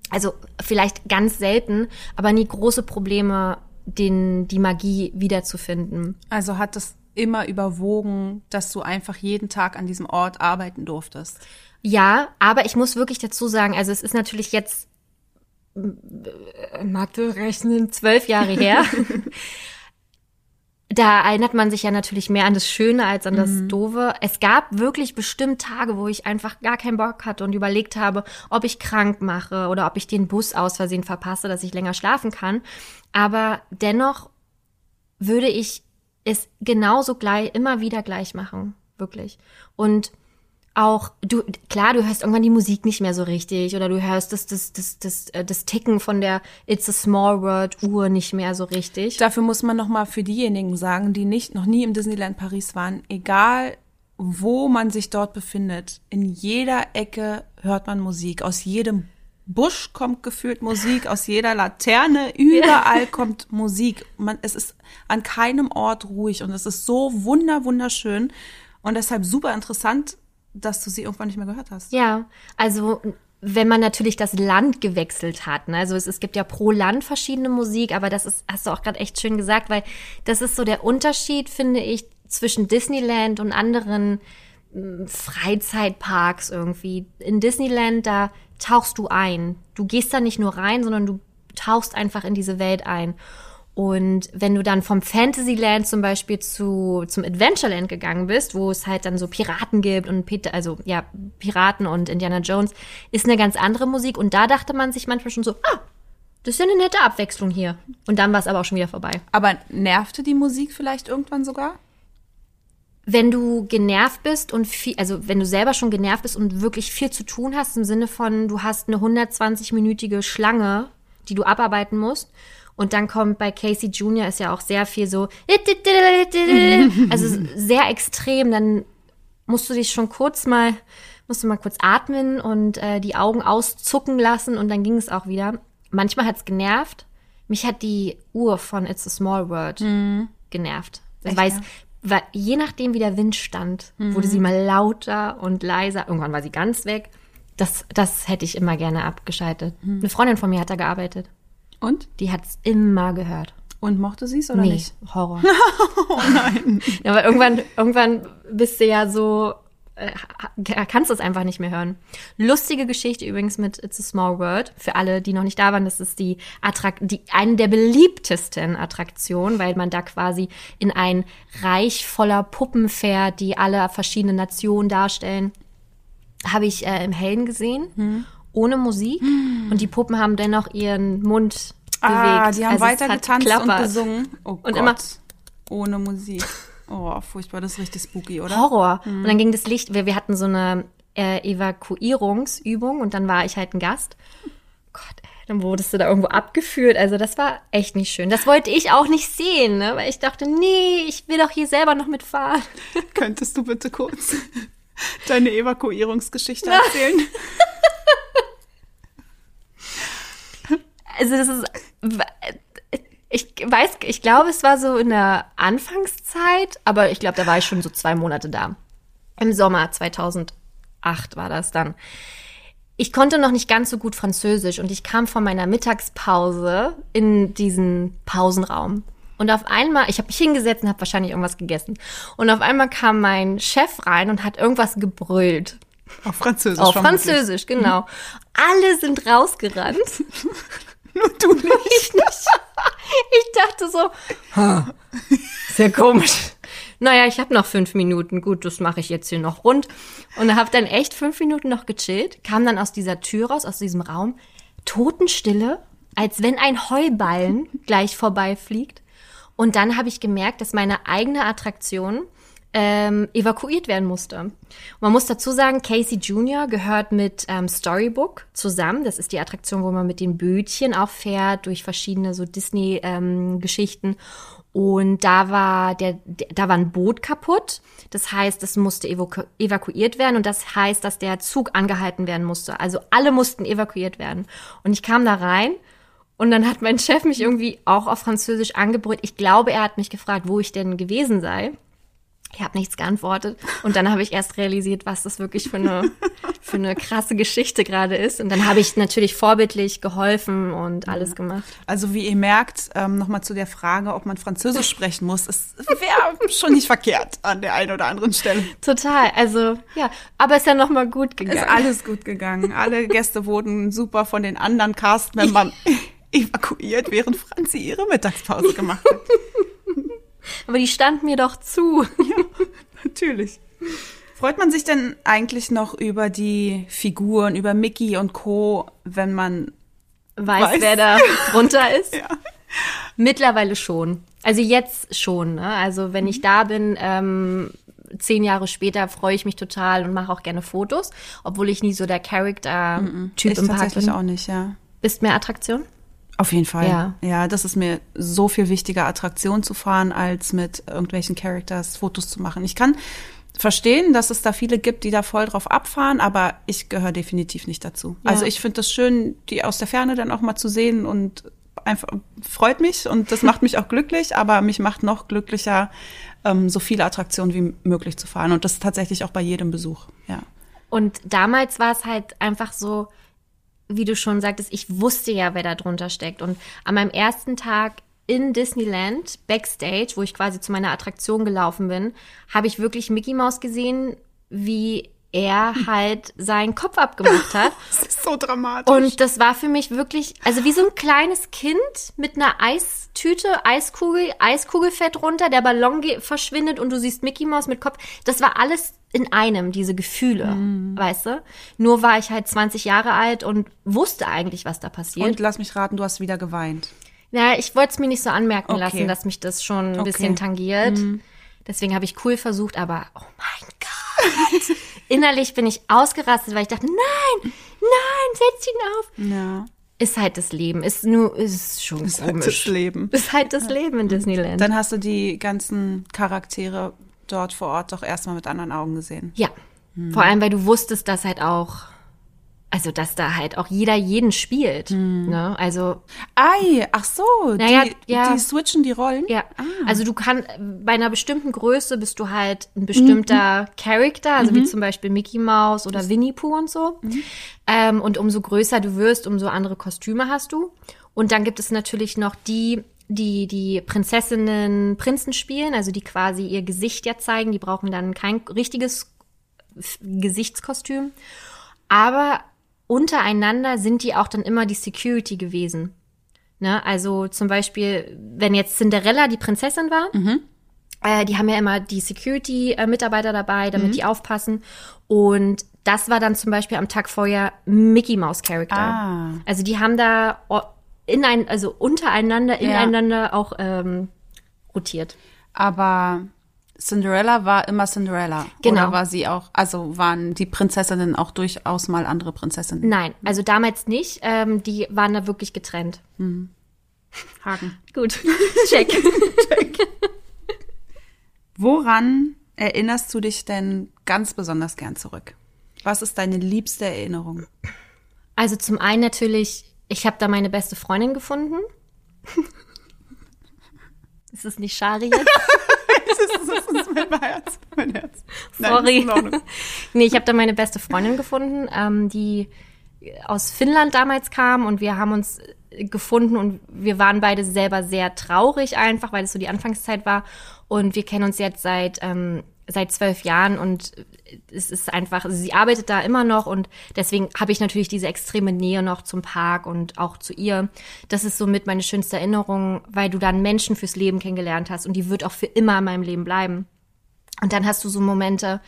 also vielleicht ganz selten, aber nie große Probleme, den, die Magie wiederzufinden. Also hat es immer überwogen, dass du einfach jeden Tag an diesem Ort arbeiten durftest? Ja, aber ich muss wirklich dazu sagen, also es ist natürlich jetzt äh, Mathe rechnen zwölf Jahre her. (laughs) da erinnert man sich ja natürlich mehr an das Schöne als an das mhm. Doofe. Es gab wirklich bestimmt Tage, wo ich einfach gar keinen Bock hatte und überlegt habe, ob ich krank mache oder ob ich den Bus aus Versehen verpasse, dass ich länger schlafen kann. Aber dennoch würde ich es genauso gleich, immer wieder gleich machen. Wirklich. Und auch du klar, du hörst irgendwann die Musik nicht mehr so richtig oder du hörst das das das das äh, das Ticken von der It's a Small World Uhr nicht mehr so richtig. Dafür muss man noch mal für diejenigen sagen, die nicht noch nie im Disneyland Paris waren, egal wo man sich dort befindet, in jeder Ecke hört man Musik, aus jedem Busch kommt gefühlt Musik, aus jeder Laterne, überall ja. kommt Musik. Man, es ist an keinem Ort ruhig und es ist so wunder wunderschön und deshalb super interessant dass du sie irgendwann nicht mehr gehört hast. Ja, also wenn man natürlich das Land gewechselt hat. Ne? Also es, es gibt ja pro Land verschiedene Musik, aber das ist, hast du auch gerade echt schön gesagt, weil das ist so der Unterschied, finde ich, zwischen Disneyland und anderen hm, Freizeitparks irgendwie. In Disneyland, da tauchst du ein. Du gehst da nicht nur rein, sondern du tauchst einfach in diese Welt ein. Und wenn du dann vom Fantasyland zum Beispiel zu, zum Adventureland gegangen bist, wo es halt dann so Piraten gibt und Peter, also ja, Piraten und Indiana Jones, ist eine ganz andere Musik. Und da dachte man sich manchmal schon so, ah, das ist ja eine nette Abwechslung hier. Und dann war es aber auch schon wieder vorbei. Aber nervte die Musik vielleicht irgendwann sogar? Wenn du genervt bist und viel, also wenn du selber schon genervt bist und wirklich viel zu tun hast, im Sinne von, du hast eine 120-minütige Schlange, die du abarbeiten musst und dann kommt bei Casey Jr. ist ja auch sehr viel so, (laughs) also sehr extrem. Dann musst du dich schon kurz mal, musst du mal kurz atmen und äh, die Augen auszucken lassen und dann ging es auch wieder. Manchmal hat's genervt. Mich hat die Uhr von It's a Small World mhm. genervt. Ich weiß, ja? Weil je nachdem, wie der Wind stand, mhm. wurde sie mal lauter und leiser. Irgendwann war sie ganz weg. Das, das hätte ich immer gerne abgeschaltet. Mhm. Eine Freundin von mir hat da gearbeitet. Und? Die hat es immer gehört. Und mochte sie es oder nee, nicht? Horror. (laughs) oh nein. (laughs) Ja, aber irgendwann, irgendwann bist du ja so, äh, kannst du es einfach nicht mehr hören. Lustige Geschichte übrigens mit It's a Small World. Für alle, die noch nicht da waren, das ist die Attrakt, die eine der beliebtesten Attraktionen, weil man da quasi in ein Reich voller Puppen fährt, die alle verschiedene Nationen darstellen. Habe ich äh, im Hellen gesehen. Hm ohne Musik mm. und die Puppen haben dennoch ihren Mund ah, bewegt. Ah, die haben also weiter getanzt und gesungen. Oh und Gott. immer ohne Musik. Oh, furchtbar, das ist richtig spooky, oder? Horror. Mm. Und dann ging das Licht, wir, wir hatten so eine äh, Evakuierungsübung und dann war ich halt ein Gast. Gott, ey, Dann wurdest du da irgendwo abgeführt. Also das war echt nicht schön. Das wollte ich auch nicht sehen, ne? weil ich dachte, nee, ich will doch hier selber noch mitfahren. (laughs) Könntest du bitte kurz deine Evakuierungsgeschichte erzählen? (laughs) also das ist, ich weiß, ich glaube, es war so in der Anfangszeit, aber ich glaube, da war ich schon so zwei Monate da. Im Sommer 2008 war das dann. Ich konnte noch nicht ganz so gut Französisch und ich kam von meiner Mittagspause in diesen Pausenraum. Und auf einmal, ich habe mich hingesetzt und habe wahrscheinlich irgendwas gegessen. Und auf einmal kam mein Chef rein und hat irgendwas gebrüllt. Auf Französisch. Auf Französisch, genau. Alle sind rausgerannt. (laughs) Nur du nicht. (laughs) Ich nicht. (laughs) Ich dachte so, ha, sehr komisch. Naja, ich habe noch fünf Minuten. Gut, das mache ich jetzt hier noch rund. Und habe dann echt fünf Minuten noch gechillt, kam dann aus dieser Tür raus, aus diesem Raum, Totenstille, als wenn ein Heuballen gleich vorbeifliegt. Und dann habe ich gemerkt, dass meine eigene Attraktion ähm, evakuiert werden musste. Und man muss dazu sagen, Casey Jr. gehört mit ähm, Storybook zusammen. Das ist die Attraktion, wo man mit den Bötchen auch fährt durch verschiedene so Disney-Geschichten. Ähm, und da war der, da war ein Boot kaputt. Das heißt, es musste evaku evakuiert werden und das heißt, dass der Zug angehalten werden musste. Also alle mussten evakuiert werden. Und ich kam da rein und dann hat mein Chef mich irgendwie auch auf Französisch angebrüllt. Ich glaube, er hat mich gefragt, wo ich denn gewesen sei. Ich habe nichts geantwortet und dann habe ich erst realisiert, was das wirklich für eine, für eine krasse Geschichte gerade ist. Und dann habe ich natürlich vorbildlich geholfen und alles gemacht. Also wie ihr merkt, ähm, nochmal zu der Frage, ob man Französisch sprechen muss, es wäre schon nicht verkehrt an der einen oder anderen Stelle. Total, also ja, aber ist ja nochmal gut gegangen. Ist alles gut gegangen. Alle Gäste wurden super von den anderen Cast-Membern (laughs) evakuiert, während Franzi ihre Mittagspause gemacht hat. Aber die stand mir doch zu. (laughs) Ja, natürlich. Freut man sich denn eigentlich noch über die Figuren, über Mickey und Co., wenn man weiß, weiß. wer da (laughs) drunter ist? ja. Mittlerweile schon. Also jetzt schon. Ne? Also wenn ich da bin, ähm, zehn Jahre später freue ich mich total und mache auch gerne Fotos, obwohl ich nie so der Charakter-Typ im Park tatsächlich bin. auch nicht, ja. Bist mehr Attraktion? Auf jeden Fall. Ja. ja, das ist mir so viel wichtiger, Attraktion zu fahren, als mit irgendwelchen Characters Fotos zu machen. Ich kann verstehen, dass es da viele gibt, die da voll drauf abfahren, aber ich gehöre definitiv nicht dazu. Ja. Also ich finde es schön, die aus der Ferne dann auch mal zu sehen und einfach freut mich und das macht mich auch glücklich, aber mich macht noch glücklicher, ähm, so viele Attraktionen wie möglich zu fahren und das tatsächlich auch bei jedem Besuch, ja. Und damals war es halt einfach so, wie du schon sagtest, ich wusste ja, wer da drunter steckt. Und an meinem ersten Tag in Disneyland, Backstage, wo ich quasi zu meiner Attraktion gelaufen bin, habe ich wirklich Mickey Mouse gesehen, wie er halt seinen Kopf abgemacht hat. (laughs) Das ist so dramatisch. Und das war für mich wirklich, also wie so ein kleines Kind mit einer Eistüte, Eiskugel, Eiskugelfett runter, der Ballon verschwindet und du siehst Mickey Mouse mit Kopf. Das war alles in einem, diese Gefühle, mhm. weißt du? Nur war ich halt 20 Jahre alt und wusste eigentlich, was da passiert. Und lass mich raten, du hast wieder geweint. Ja, ich wollte es mir nicht so anmerken okay. lassen, dass mich das schon ein okay. bisschen tangiert. Mhm. Deswegen habe ich cool versucht, aber oh mein Gott. (laughs) Innerlich bin ich ausgerastet, weil ich dachte, nein, nein, setz ihn auf. Ja. Ist halt das Leben. Ist nur, ist schon ist komisch. Halt das Leben. (laughs) Ist halt das Leben in Disneyland. Dann hast du die ganzen Charaktere dort vor Ort doch erstmal mit anderen Augen gesehen. Ja. Hm. Vor allem, weil du wusstest, dass halt auch, also dass da halt auch jeder jeden spielt. Hm. Ne? Also. Ei, ach so, naja, die, ja. die switchen die Rollen? Ja. Ah. Also du kannst, bei einer bestimmten Größe bist du halt ein bestimmter mhm. Charakter, also mhm. wie zum Beispiel Mickey Mouse oder Winnie Pooh und so. Mhm. Ähm, und umso größer du wirst, umso andere Kostüme hast du. Und dann gibt es natürlich noch die die die Prinzessinnen Prinzen spielen, also die quasi ihr Gesicht ja zeigen, die brauchen dann kein richtiges Gesichtskostüm. Aber untereinander sind die auch dann immer die Security gewesen. Ne? Also zum Beispiel, wenn jetzt Cinderella die Prinzessin war, mhm. äh, die haben ja immer die Security-Mitarbeiter dabei, damit mhm. die aufpassen. Und das war dann zum Beispiel am Tag vorher Mickey Mouse Character. Ah. Also die haben da in ein, also untereinander, ineinander ja. auch ähm, rotiert. Aber Cinderella war immer Cinderella. Genau. Oder war sie auch, also waren die Prinzessinnen auch durchaus mal andere Prinzessinnen? Nein, also damals nicht. Ähm, die waren da wirklich getrennt. Haken. Gut, (laughs) check. Woran erinnerst du dich denn ganz besonders gern zurück? Was ist deine liebste Erinnerung? Also zum einen natürlich, ich habe da meine beste Freundin gefunden. (laughs) ist es nicht Shari jetzt? (laughs) mein Herz, mein Herz. Sorry. nee, ich habe da meine beste Freundin gefunden, ähm, die aus Finnland damals kam und wir haben uns äh, gefunden und wir waren beide selber sehr traurig einfach, weil es so die Anfangszeit war und wir kennen uns jetzt seit ähm, seit zwölf Jahren und es ist einfach, sie arbeitet da immer noch und deswegen habe ich natürlich diese extreme Nähe noch zum Park und auch zu ihr. Das ist somit meine schönste Erinnerung, weil du dann Menschen fürs Leben kennengelernt hast und die wird auch für immer in meinem Leben bleiben. Und dann hast du so Momente,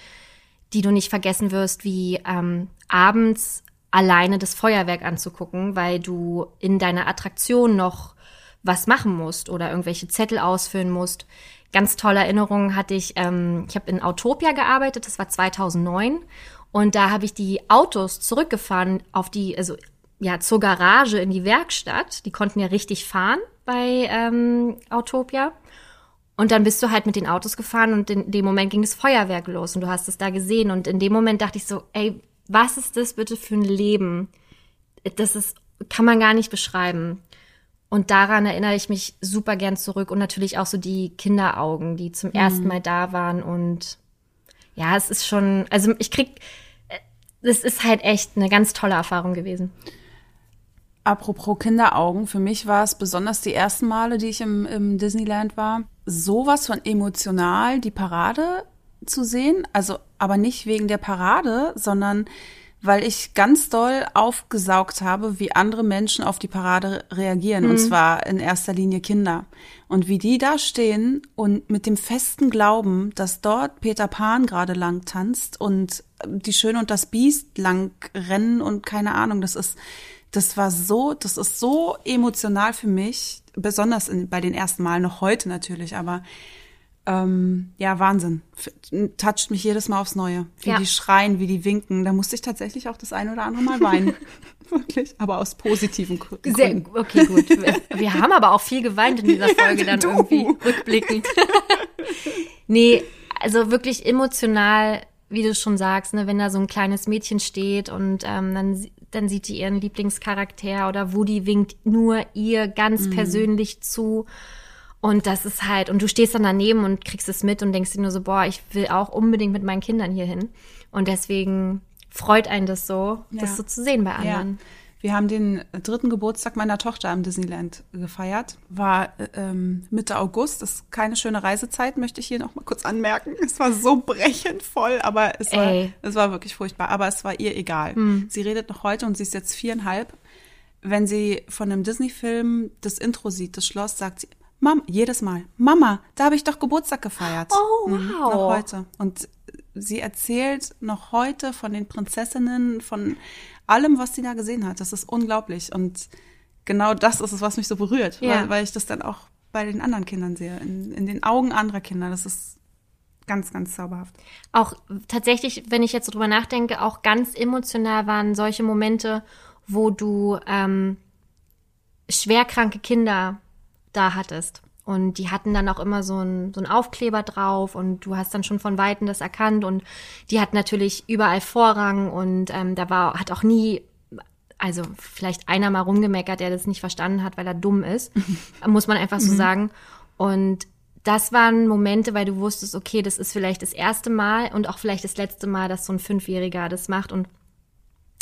die du nicht vergessen wirst, wie ähm, abends alleine das Feuerwerk anzugucken, weil du in deiner Attraktion noch was machen musst oder irgendwelche Zettel ausfüllen musst. Ganz tolle Erinnerungen hatte ich. Ähm, ich habe in Autopia gearbeitet, das war 2009. Und da habe ich die Autos zurückgefahren auf die, also ja, zur Garage in die Werkstatt. Die konnten ja richtig fahren bei ähm, Autopia. Und dann bist du halt mit den Autos gefahren und in dem Moment ging das Feuerwerk los und du hast es da gesehen. Und in dem Moment dachte ich so, ey, was ist das bitte für ein Leben? Das ist, kann man gar nicht beschreiben. Und daran erinnere ich mich super gern zurück und natürlich auch so die Kinderaugen, die zum ersten Mal da waren. Und ja, es ist schon, also ich krieg, es ist halt echt eine ganz tolle Erfahrung gewesen. Apropos Kinderaugen, für mich war es besonders die ersten Male, die ich im, im Disneyland war, sowas von emotional die Parade zu sehen. Also, aber nicht wegen der Parade, sondern weil ich ganz doll aufgesaugt habe, wie andere Menschen auf die Parade reagieren. Und zwar in erster Linie Kinder. Und wie die da stehen und mit dem festen Glauben, dass dort Peter Pan gerade lang tanzt und die Schöne und das Biest lang rennen und keine Ahnung, das ist, das war so, das ist so emotional für mich, besonders in, bei den ersten Malen, noch heute natürlich, aber ähm, ja, Wahnsinn. Toucht mich jedes Mal aufs Neue. Wie Ja. die schreien, wie die winken. Da musste ich tatsächlich auch das eine oder andere Mal weinen. (laughs) Wirklich, aber aus positiven Gr- Sehr, Gründen. okay, gut. (laughs) Wir, wir haben aber auch viel geweint in dieser Folge dann du. irgendwie rückblickend. (laughs) nee, also wirklich emotional, wie du schon sagst, ne, wenn da so ein kleines Mädchen steht und ähm, dann, dann sieht die ihren Lieblingscharakter oder Woody winkt nur ihr ganz persönlich zu. Und das ist halt, und du stehst dann daneben und kriegst es mit und denkst dir nur so, boah, ich will auch unbedingt mit meinen Kindern hier hin. Und deswegen freut einen das so, Ja. das so zu sehen bei anderen. Wir haben den dritten Geburtstag meiner Tochter im Disneyland gefeiert. War äh, ähm, Mitte August. Das ist keine schöne Reisezeit, möchte ich hier noch mal kurz anmerken. Es war so brechend voll, aber es war, Ey. es war wirklich furchtbar. Aber es war ihr egal. Sie redet noch heute und sie ist jetzt viereinhalb. Wenn sie von einem Disney-Film das Intro sieht, das Schloss, sagt sie, Mama, jedes Mal, Mama, da habe ich doch Geburtstag gefeiert. Oh, Mhm, wow. Noch heute. Und sie erzählt noch heute von den Prinzessinnen, von allem, was sie da gesehen hat. Das ist unglaublich. Und genau das ist es, was mich so berührt, Ja. weil, weil ich das dann auch bei den anderen Kindern sehe, in, in den Augen anderer Kinder. Das ist ganz, ganz zauberhaft. auch tatsächlich, wenn ich jetzt so drüber nachdenke, auch ganz emotional waren solche Momente, wo du ähm, schwerkranke Kinder da hattest. Und die hatten dann auch immer so ein so ein Aufkleber drauf und du hast dann schon von Weitem das erkannt und die hat natürlich überall Vorrang und ähm, da war, hat auch nie, also vielleicht einer mal rumgemeckert, der das nicht verstanden hat, weil er dumm ist, (laughs) muss man einfach so sagen. Und das waren Momente, weil du wusstest, okay, das ist vielleicht das erste Mal und auch vielleicht das letzte Mal, dass so ein Fünfjähriger das macht. Und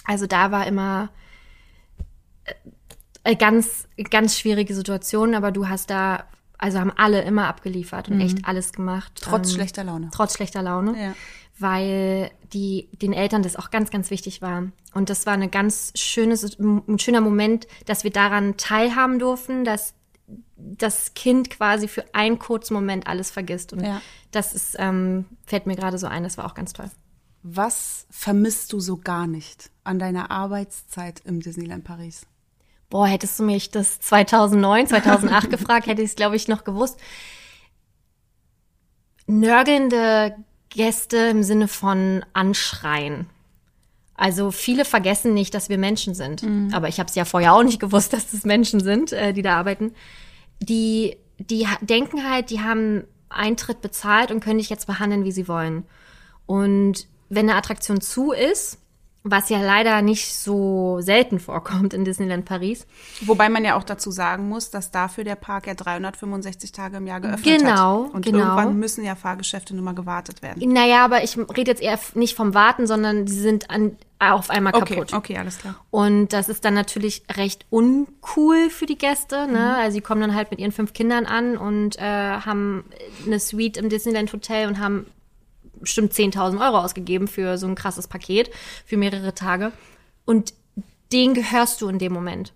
also da war immer äh, ganz, ganz schwierige Situation, aber du hast da, also haben alle immer abgeliefert und echt alles gemacht. Trotz Ähm, schlechter Laune. Trotz schlechter Laune. Ja. Weil die, den Eltern das auch ganz, ganz wichtig war. Und das war eine ganz schöne, ein schöner Moment, dass wir daran teilhaben durften, dass das Kind quasi für einen kurzen Moment alles vergisst. Und Ja. das ist, ähm, fällt mir gerade so ein, das war auch ganz toll. Was vermisst du so gar nicht an deiner Arbeitszeit im Disneyland Paris? Boah, hättest du mich das 2009, 2008 (laughs) gefragt, hätte ich es, glaube ich, noch gewusst. nörgelnde Gäste im Sinne von anschreien. Also viele vergessen nicht, dass wir Menschen sind. Mhm. Aber ich habe es ja vorher auch nicht gewusst, dass das Menschen sind, äh, die da arbeiten. Die, die denken halt, die haben Eintritt bezahlt und können dich jetzt behandeln, wie sie wollen. Und wenn eine Attraktion zu ist, was ja leider nicht so selten vorkommt in Disneyland Paris, Wobei man ja auch dazu sagen muss, dass dafür der Park ja 365 Tage im Jahr geöffnet Genau, hat. Und genau. irgendwann müssen ja Fahrgeschäfte nur mal gewartet werden. naja, aber ich rede jetzt eher nicht vom Warten, sondern sie sind an, auf einmal Okay, kaputt. okay, alles klar. Und das ist dann natürlich recht uncool für die Gäste. Ne? Also sie kommen dann halt mit ihren fünf Kindern an und äh, haben eine Suite im Disneyland Hotel und haben bestimmt 10.000 Euro ausgegeben für so ein krasses Paket für mehrere Tage. Und den gehörst du in dem Moment.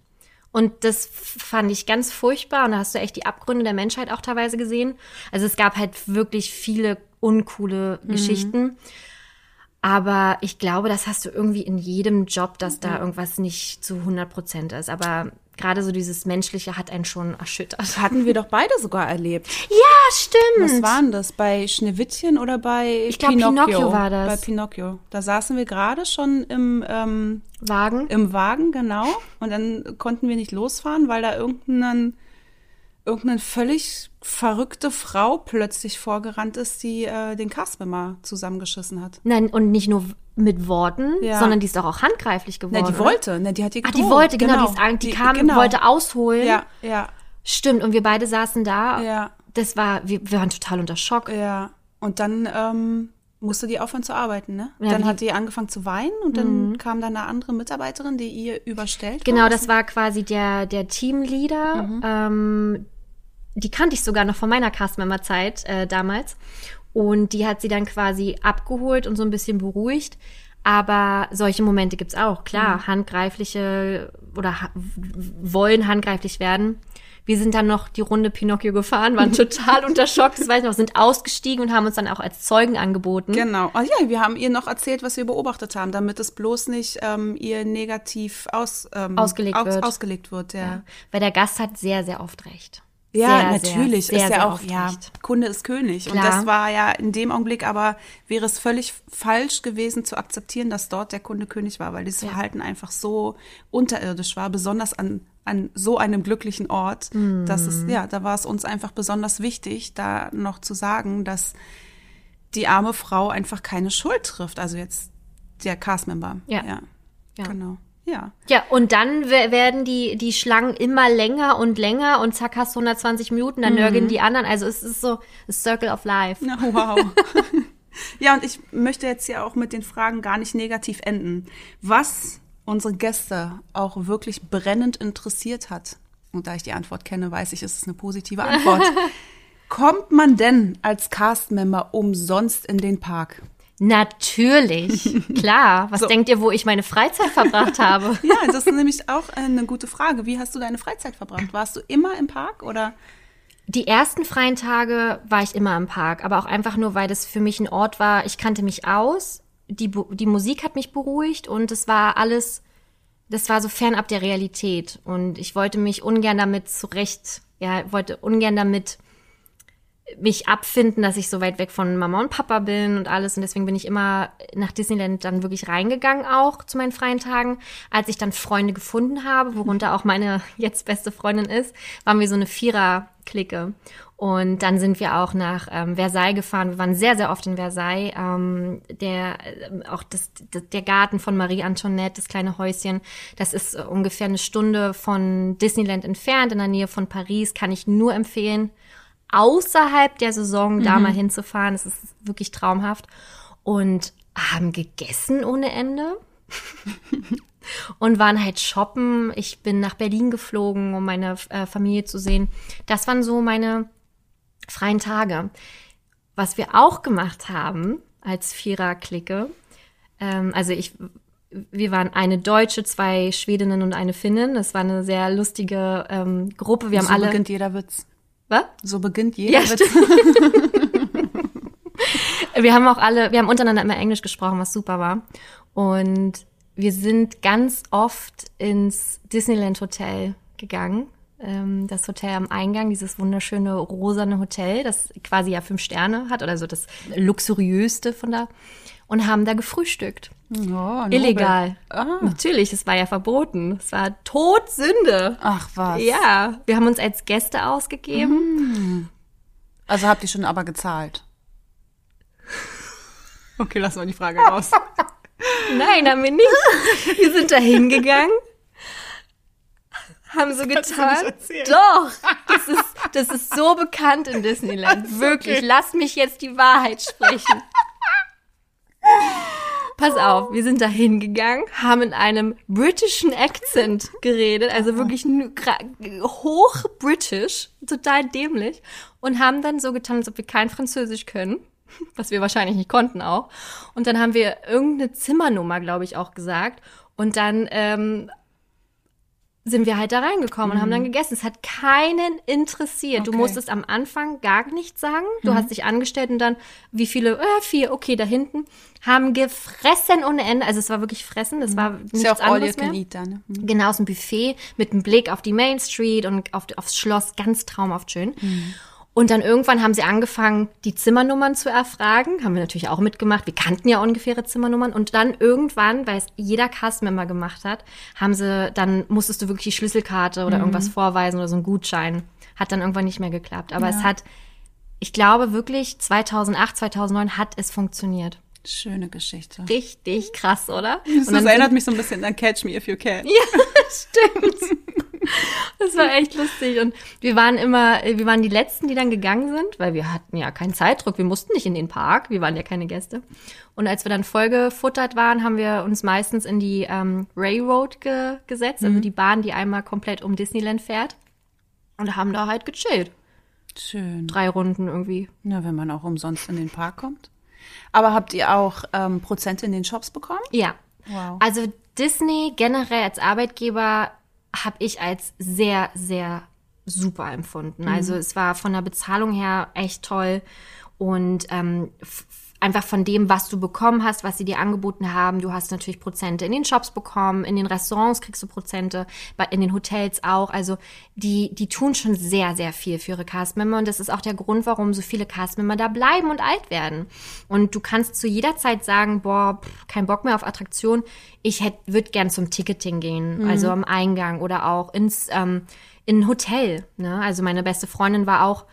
Und das fand ich ganz furchtbar. Und da hast du echt die Abgründe der Menschheit auch teilweise gesehen. Also es gab halt wirklich viele uncoole Geschichten. Aber ich glaube, das hast du irgendwie in jedem Job, dass da irgendwas nicht zu 100 Prozent ist. Aber gerade so dieses Menschliche hat einen schon erschüttert. Hatten wir doch beide sogar erlebt. Ja, stimmt. Was waren das? Bei Schneewittchen oder bei Ich glaub, Pinocchio war das. Bei Pinocchio. Da saßen wir gerade schon im, ähm, Wagen? im Wagen, genau. Und dann konnten wir nicht losfahren, weil da irgendein, irgendeine völlig verrückte Frau plötzlich vorgerannt ist, die äh, den Castmember zusammengeschissen hat. Nein, und nicht nur mit Worten, Ja. sondern die ist doch auch handgreiflich geworden. Ne, die wollte, ne, die hat Ach, gedroht. die wollte, genau, die, ist, ang- die, kam, genau. wollte ausholen. Ja, ja, Stimmt, und wir beide saßen da. ja, Das war, wir, wir waren total unter Schock. ja. Und dann ähm, musste die aufhören zu arbeiten, ne? Ja, dann Mhm. hat die angefangen zu weinen und dann kam dann eine andere Mitarbeiterin, die ihr überstellt Genau, das war quasi der, der Teamleader. Mhm. Ähm, die kannte ich sogar noch von meiner Castmember-Zeit äh, damals. Und die hat sie dann quasi abgeholt und so ein bisschen beruhigt. Aber solche Momente gibt's auch, klar. Mhm. Handgreifliche oder ha wollen handgreiflich werden. Wir sind dann noch die Runde Pinocchio gefahren, waren (laughs) total unter Schock, das weiß ich noch, sind ausgestiegen und haben uns dann auch als Zeugen angeboten. Genau. Ah ja, wir haben ihr noch erzählt, was wir beobachtet haben, damit es bloß nicht ähm, ihr negativ aus, ähm, Ausgelegt aus, wird. ausgelegt wird. Ja, Ja. Weil der Gast hat sehr, sehr oft recht. Ja Sehr, natürlich. sehr, ist sehr ja auch, ja. Kunde ist König. Und Klar. das war ja in dem Augenblick aber, wäre es völlig falsch gewesen zu akzeptieren, dass dort der Kunde König war, weil dieses Verhalten einfach so unterirdisch war, besonders an, an so einem glücklichen Ort, dass Mhm. es, ja, da war es uns einfach besonders wichtig, da noch zu sagen, dass die arme Frau einfach keine Schuld trifft. Also jetzt der Castmember. Ja. ja. Ja. Genau. Ja. Ja, und dann we- werden die, die Schlangen immer länger und länger und zack hast du 120 Minuten, dann nörgeln die anderen. Also es ist so a Circle of Life. Na, wow. (laughs) ja, und ich möchte jetzt hier auch mit den Fragen gar nicht negativ enden. Was unsere Gäste auch wirklich brennend interessiert hat, und da ich die Antwort kenne, weiß ich, es ist eine positive Antwort. (laughs) Kommt man denn als Cast-Member umsonst in den Park? Natürlich, (laughs) klar. Was So. denkt ihr, wo ich meine Freizeit verbracht habe? (laughs) Ja, das ist nämlich auch eine gute Frage. Wie hast du deine Freizeit verbracht? Warst du immer im Park oder? Die ersten freien Tage war ich immer im Park, aber auch einfach nur, weil das für mich ein Ort war. Ich kannte mich aus, die, die Musik hat mich beruhigt und es war alles, das war so fernab der Realität. Und ich wollte mich ungern damit zurecht, ja, wollte ungern damit mich abfinden, dass ich so weit weg von Mama und Papa bin und alles. Und deswegen bin ich immer nach Disneyland dann wirklich reingegangen, auch zu meinen freien Tagen. Als ich dann Freunde gefunden habe, worunter auch meine (laughs) jetzt beste Freundin ist, waren wir so eine Vierer-Clique. Und dann sind wir auch nach ähm, Versailles gefahren. Wir waren sehr, sehr oft in Versailles. Ähm, der, ähm, auch das, das, der Garten von Marie Antoinette, das kleine Häuschen, das ist äh, ungefähr eine Stunde von Disneyland entfernt, in der Nähe von Paris. Kann ich nur empfehlen außerhalb der Saison da mal hinzufahren. Das ist wirklich traumhaft. Und haben gegessen ohne Ende. (laughs) und waren halt shoppen. Ich bin nach Berlin geflogen, um meine äh, Familie zu sehen. Das waren so meine freien Tage. Was wir auch gemacht haben als Vierer-Clique, ähm, also ich, wir waren eine Deutsche, zwei Schwedinnen und eine Finnin. Das war eine sehr lustige ähm, Gruppe. Wir haben so alle. jeder Witz. Was? So beginnt jeder Ja. (laughs) Wir haben auch alle, wir haben untereinander immer Englisch gesprochen, was super war. Und wir sind ganz oft ins Disneyland Hotel gegangen. ähm, das Hotel am Eingang, dieses wunderschöne rosane Hotel, das quasi ja fünf Sterne hat oder so das luxuriöste von da und haben da gefrühstückt. Oh, Illegal. Ah. Natürlich, es war ja verboten. Es war Todsünde. Ach was. Ja, wir haben uns als Gäste ausgegeben. Also habt ihr schon aber gezahlt? (laughs) Okay, lass mal die Frage raus. (laughs) Nein, haben wir nicht. Wir sind da hingegangen, haben so getan. Doch, das ist, das ist so bekannt in Disneyland. (laughs) Wirklich, okay. lass mich jetzt die Wahrheit sprechen. Pass auf, wir sind da hingegangen, haben in einem britischen Akzent geredet, also wirklich nu- gra- hoch british, total dämlich, und haben dann so getan, als ob wir kein Französisch können, was wir wahrscheinlich nicht konnten auch. Und dann haben wir irgendeine Zimmernummer, glaube ich, auch gesagt. Und dann ähm, sind wir halt da reingekommen und haben dann gegessen. Es hat keinen interessiert. Du Okay. musstest am Anfang gar nichts sagen. Du hast dich angestellt und dann, wie viele? Äh, vier, okay, da hinten. Haben gefressen ohne Ende. Also es war wirklich fressen. Das war nichts Ist ja auch all you anderes can mehr. eat da, ne? Genau, aus dem Buffet mit einem Blick auf die Main Street und auf, aufs Schloss. Ganz traumhaft schön. Und dann irgendwann haben sie angefangen, die Zimmernummern zu erfragen. Haben wir natürlich auch mitgemacht. Wir kannten ja ungefähre Zimmernummern. Und dann irgendwann, weil es jeder Castmember gemacht hat, haben sie, dann musstest du wirklich die Schlüsselkarte oder irgendwas vorweisen oder so einen Gutschein. Hat dann irgendwann nicht mehr geklappt. Aber es hat, ich glaube wirklich, 2008, 2009 hat es funktioniert. Schöne Geschichte. Richtig krass, oder? Das, Und dann erinnert mich so ein bisschen an Catch Me If You Can. (laughs) Stimmt. (laughs) Das war echt lustig. Und wir waren immer, wir waren die Letzten, die dann gegangen sind, weil wir hatten ja keinen Zeitdruck. Wir mussten nicht in den Park. Wir waren ja keine Gäste. Und als wir dann vollgefuttert waren, haben wir uns meistens in die ähm, Railroad ge gesetzt, also die Bahn, die einmal komplett um Disneyland fährt. Und haben da halt gechillt. Schön. Drei Runden irgendwie. Na, wenn man auch umsonst in den Park kommt. Aber habt ihr auch ähm, Prozente in den Shops bekommen? Ja. Wow. Also Disney generell als Arbeitgeber habe ich als sehr, sehr super empfunden. Also es war von der Bezahlung her echt toll und ähm, einfach von dem, was du bekommen hast, was sie dir angeboten haben. Du hast natürlich Prozente in den Shops bekommen, in den Restaurants kriegst du Prozente, in den Hotels auch. Also die, die tun schon sehr, sehr viel für ihre Castmember und das ist auch der Grund, warum so viele Castmember da bleiben und alt werden. Und du kannst zu jeder Zeit sagen, boah, pff, kein Bock mehr auf Attraktion. Ich hätte, würde gern zum Ticketing gehen, also am Eingang oder auch ins ähm, in ein Hotel. Ne? Also meine beste Freundin war auch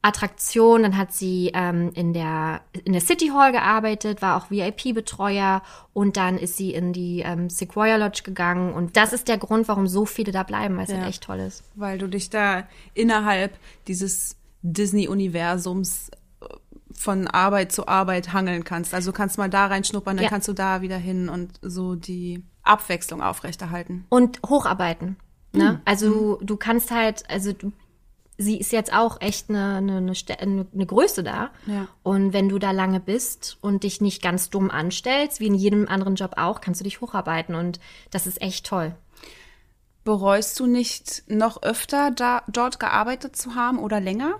Attraktion, dann hat sie ähm, in der in der City Hall gearbeitet, war auch VIP-Betreuer und dann ist sie in die ähm, Sequoia Lodge gegangen und das ist der Grund, warum so viele da bleiben, weil es Ja. halt echt toll ist. Weil du dich da innerhalb dieses Disney-Universums äh, von Arbeit zu Arbeit hangeln kannst. Also du kannst mal da reinschnuppern, dann Ja. kannst du da wieder hin und so die Abwechslung aufrechterhalten. Und hocharbeiten. Ne? Also du kannst halt, also du, sie ist jetzt auch echt eine, eine, eine, eine Größe da. Ja. Und wenn du da lange bist und dich nicht ganz dumm anstellst, wie in jedem anderen Job auch, kannst du dich hocharbeiten und das ist echt toll. Bereust du nicht noch öfter da, dort gearbeitet zu haben oder länger?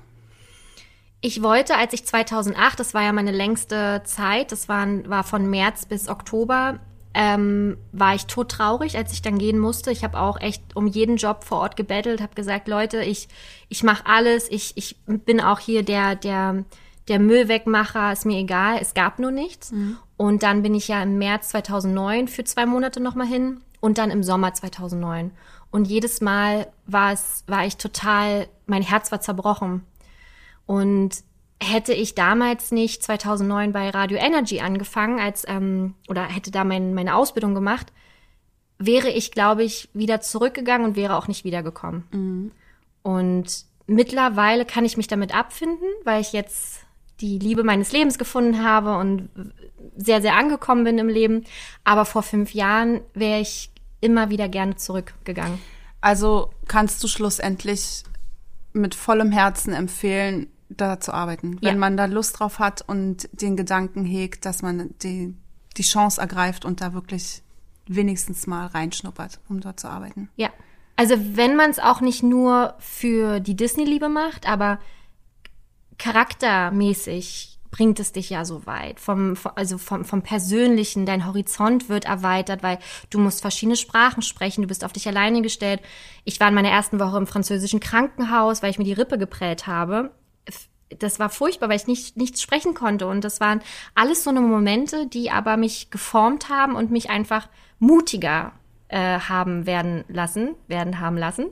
Ich wollte, als ich 2008, das war ja meine längste Zeit, das waren, war von März bis Oktober, ähm, war ich todtraurig, als ich dann gehen musste. Ich habe auch echt um jeden Job vor Ort gebettelt, habe gesagt, Leute, ich, ich mache alles, ich, ich bin auch hier der, der, der Müllwegmacher, ist mir egal, es gab nur nichts. Und dann bin ich ja im März 2009 für zwei Monate nochmal hin und dann im Sommer 2009. Und jedes Mal war es, war ich total, mein Herz war zerbrochen. Und hätte ich damals nicht 2009 bei Radio Energy angefangen, als ähm, oder hätte da mein, meine Ausbildung gemacht, wäre ich, glaube ich, wieder zurückgegangen und wäre auch nicht wiedergekommen. Und mittlerweile kann ich mich damit abfinden, weil ich jetzt die Liebe meines Lebens gefunden habe und sehr, sehr angekommen bin im Leben. Aber vor fünf Jahren wäre ich immer wieder gerne zurückgegangen. Also kannst du schlussendlich mit vollem Herzen empfehlen, da zu arbeiten, wenn Ja. man da Lust drauf hat und den Gedanken hegt, dass man die, die Chance ergreift und da wirklich wenigstens mal reinschnuppert, um dort zu arbeiten. Ja. Also wenn man es auch nicht nur für die Disney-Liebe macht, aber charaktermäßig bringt es dich ja so weit. Vom, also vom, vom Persönlichen, dein Horizont wird erweitert, weil du musst verschiedene Sprachen sprechen, du bist auf dich alleine gestellt. Ich war in meiner ersten Woche im französischen Krankenhaus, weil ich mir die Rippe geprellt habe. Das war furchtbar, weil ich nicht, nichts sprechen konnte. Und das waren alles so eine Momente, die aber mich geformt haben und mich einfach mutiger äh, haben werden lassen, werden haben lassen.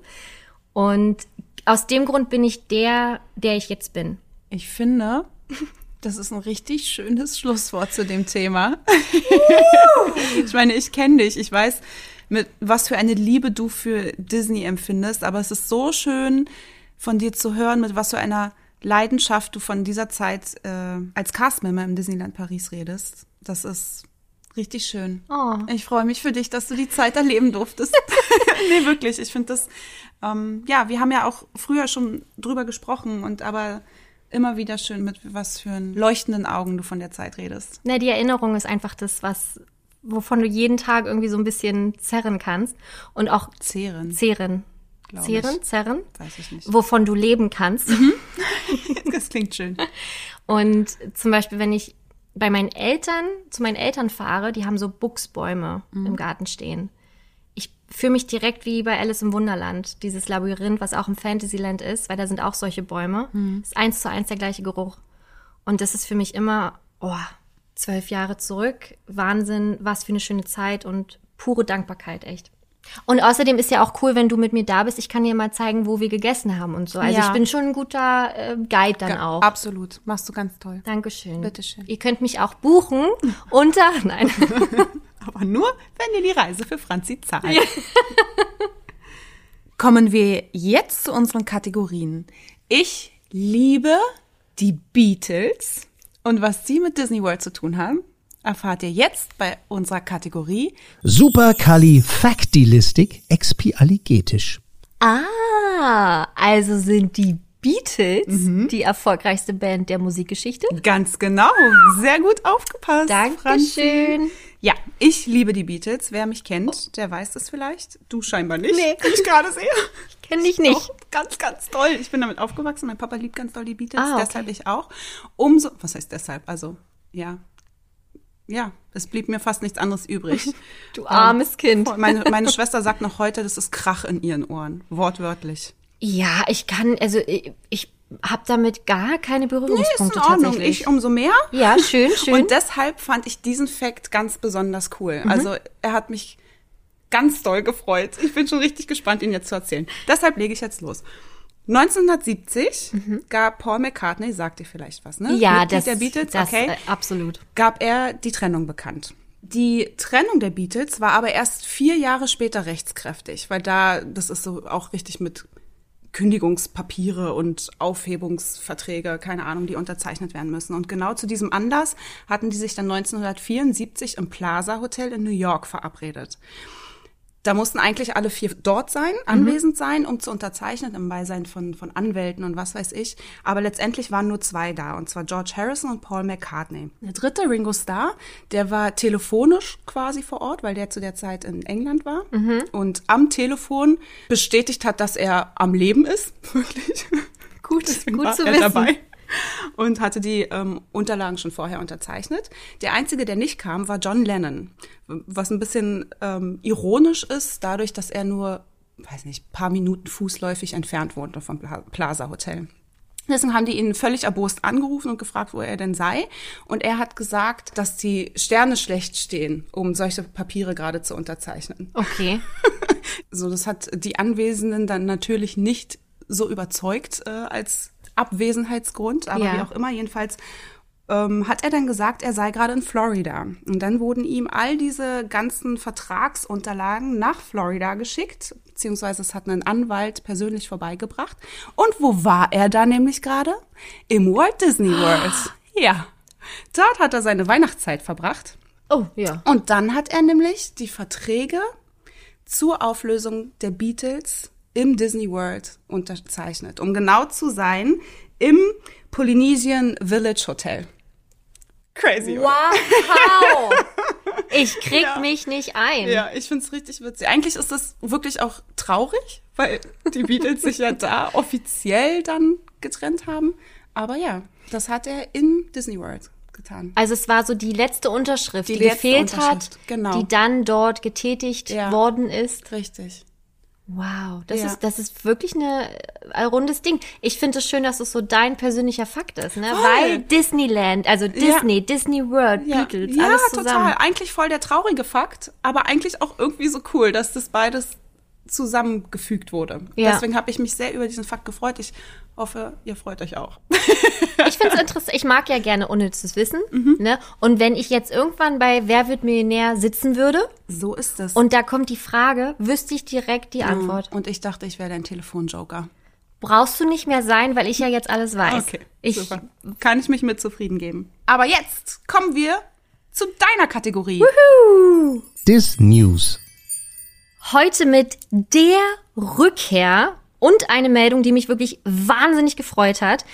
Und aus dem Grund bin ich der, der ich jetzt bin. Ich finde, (laughs) das ist ein richtig schönes Schlusswort zu dem Thema. (laughs) ich meine, ich kenne dich. Ich weiß, mit was für eine Liebe du für Disney empfindest. Aber es ist so schön von dir zu hören, mit was für einer Leidenschaft du von dieser Zeit äh, als Castmember im Disneyland Paris redest. Das ist richtig schön. Oh. Ich freue mich für dich, dass du die Zeit erleben durftest. (laughs) (laughs) nee, wirklich. Ich finde das, ähm, ja, wir haben ja auch früher schon drüber gesprochen und aber immer wieder schön, mit was für einen leuchtenden Augen du von der Zeit redest. Na, die Erinnerung ist einfach das, was, wovon du jeden Tag irgendwie so ein bisschen zerren kannst. Und auch Zehren, zehren. Glaub Zehren, ich. zerren. Weiß ich nicht. Wovon du leben kannst. (laughs) (laughs) Das klingt schön. Und zum Beispiel, wenn ich bei meinen Eltern, zu meinen Eltern fahre, die haben so Buchsbäume im Garten stehen. Ich fühle mich direkt wie bei Alice im Wunderland, dieses Labyrinth, was auch im Fantasyland ist, weil da sind auch solche Bäume. Ist eins zu eins der gleiche Geruch. Und das ist für mich immer, oh, zwölf Jahre zurück, Wahnsinn, was für eine schöne Zeit und pure Dankbarkeit, echt. Und außerdem ist ja auch cool, wenn du mit mir da bist. Ich kann dir mal zeigen, wo wir gegessen haben und so. Also Ja. ich bin schon ein guter äh, Guide dann auch. Absolut. Machst du ganz toll. Dankeschön. Bitteschön. Ihr könnt mich auch buchen (laughs) unter, nein, (laughs) Aber nur, wenn ihr die Reise für Franzi zahlt. (laughs) Kommen wir jetzt zu unseren Kategorien. Ich liebe die Beatles. Und was sie mit Disney World zu tun haben, erfahrt ihr jetzt bei unserer Kategorie Superkalifaktilistik expialigetisch. Ah, also sind die Beatles die erfolgreichste Band der Musikgeschichte? Ganz genau. Sehr gut aufgepasst. Franzi. Dankeschön. Ja, ich liebe die Beatles. Wer mich kennt, der weiß das vielleicht. Du scheinbar nicht, Nee. wie ich gerade sehe. (laughs) Kenn ich nicht. Doch, ganz, ganz toll. Ich bin damit aufgewachsen. Mein Papa liebt ganz doll die Beatles, Ah, okay. deshalb ich auch. Umso, was heißt deshalb? Also, ja. Ja, es blieb mir fast nichts anderes übrig. (laughs) Du armes Kind. Meine, meine Schwester sagt noch heute, das ist Krach in ihren Ohren. Wortwörtlich. Ja, ich kann, also ich, ich habe damit gar keine Berührungspunkte tatsächlich. Ich umso mehr. ja, schön, (laughs) schön. Und deshalb fand ich diesen Fakt ganz besonders cool. Mhm. Also er hat mich ganz doll gefreut. Ich bin schon richtig gespannt, ihn jetzt zu erzählen. Deshalb lege ich jetzt los. 1970 gab Paul McCartney, sagt ihr vielleicht was, ne? Mhm. ja, Mitglied das, der Beatles, das okay, äh, absolut. gab er die Trennung bekannt. Die Trennung der Beatles war aber erst vier Jahre später rechtskräftig, weil da, das ist so auch richtig mit Kündigungspapiere und Aufhebungsverträge, keine Ahnung, die unterzeichnet werden müssen. Und genau zu diesem Anlass hatten die sich dann 1974 im Plaza Hotel in New York verabredet. Da mussten eigentlich alle vier dort sein, anwesend sein, um zu unterzeichnen, im Beisein von, von Anwälten und was weiß ich. Aber letztendlich waren nur zwei da, und zwar George Harrison und Paul McCartney. Der dritte, Ringo Starr, der war telefonisch quasi vor Ort, weil der zu der Zeit in England war. Und am Telefon bestätigt hat, dass er am Leben ist, (laughs) wirklich. Gut, Deswegen gut zu wissen. dabei und hatte die ähm, Unterlagen schon vorher unterzeichnet. Der einzige, der nicht kam, war John Lennon, was ein bisschen ähm, ironisch ist, dadurch, dass er nur, weiß nicht, paar Minuten fußläufig entfernt wohnte vom Pla Plaza Hotel. Deswegen haben die ihn völlig erbost angerufen und gefragt, wo er denn sei. Und er hat gesagt, dass die Sterne schlecht stehen, um solche Papiere gerade zu unterzeichnen. Okay. (laughs) So, das hat die Anwesenden dann natürlich nicht so überzeugt äh, als Abwesenheitsgrund, aber Ja. wie auch immer, jedenfalls ähm, hat er dann gesagt, er sei gerade in Florida. Und dann wurden ihm all diese ganzen Vertragsunterlagen nach Florida geschickt, beziehungsweise es hat einen Anwalt persönlich vorbeigebracht. Und wo war er da nämlich gerade? Im Walt Disney World. (gasps) Ja. Dort hat er seine Weihnachtszeit verbracht. Oh, ja. Und dann hat er nämlich die Verträge zur Auflösung der Beatles im Disney World unterzeichnet. Um genau zu sein, im Polynesian Village Hotel. Crazy, oder? Wow. (laughs) Ich krieg Ja. mich nicht ein. Ja, ich find's richtig witzig. Eigentlich ist das wirklich auch traurig, weil die Beatles sich ja da offiziell dann getrennt haben. Aber ja, das hat er in Disney World getan. Also es war so die letzte Unterschrift, die, Die letzte gefehlt hat, Unterschrift, genau. die dann dort getätigt Ja. worden ist. Richtig. Wow, das Ja. ist das ist wirklich eine ein rundes Ding. Ich finde es schön, dass es so dein persönlicher Fakt ist, ne? Voll. Weil Disneyland, also Disney, Disney World, Ja, Beatles, ja alles zusammen. total. Eigentlich voll der traurige Fakt, aber eigentlich auch irgendwie so cool, dass das beides zusammengefügt wurde. Ja. Deswegen habe ich mich sehr über diesen Fakt gefreut. Ich hoffe, ihr freut euch auch. Ich finde es (laughs) interessant. Ich mag ja gerne unnützes Wissen, Mhm. ne? Und wenn ich jetzt irgendwann bei Wer wird Millionär sitzen würde So ist es. und da kommt die Frage, wüsste ich direkt die Antwort. Und ich dachte, ich wäre dein Telefonjoker. Brauchst du nicht mehr sein, weil ich ja jetzt alles weiß. Ich, super. Kann ich mich mit zufrieden geben. Aber jetzt kommen wir zu deiner Kategorie. Dis News. heute mit der Rückkehr und eine Meldung, die mich wirklich wahnsinnig gefreut hat.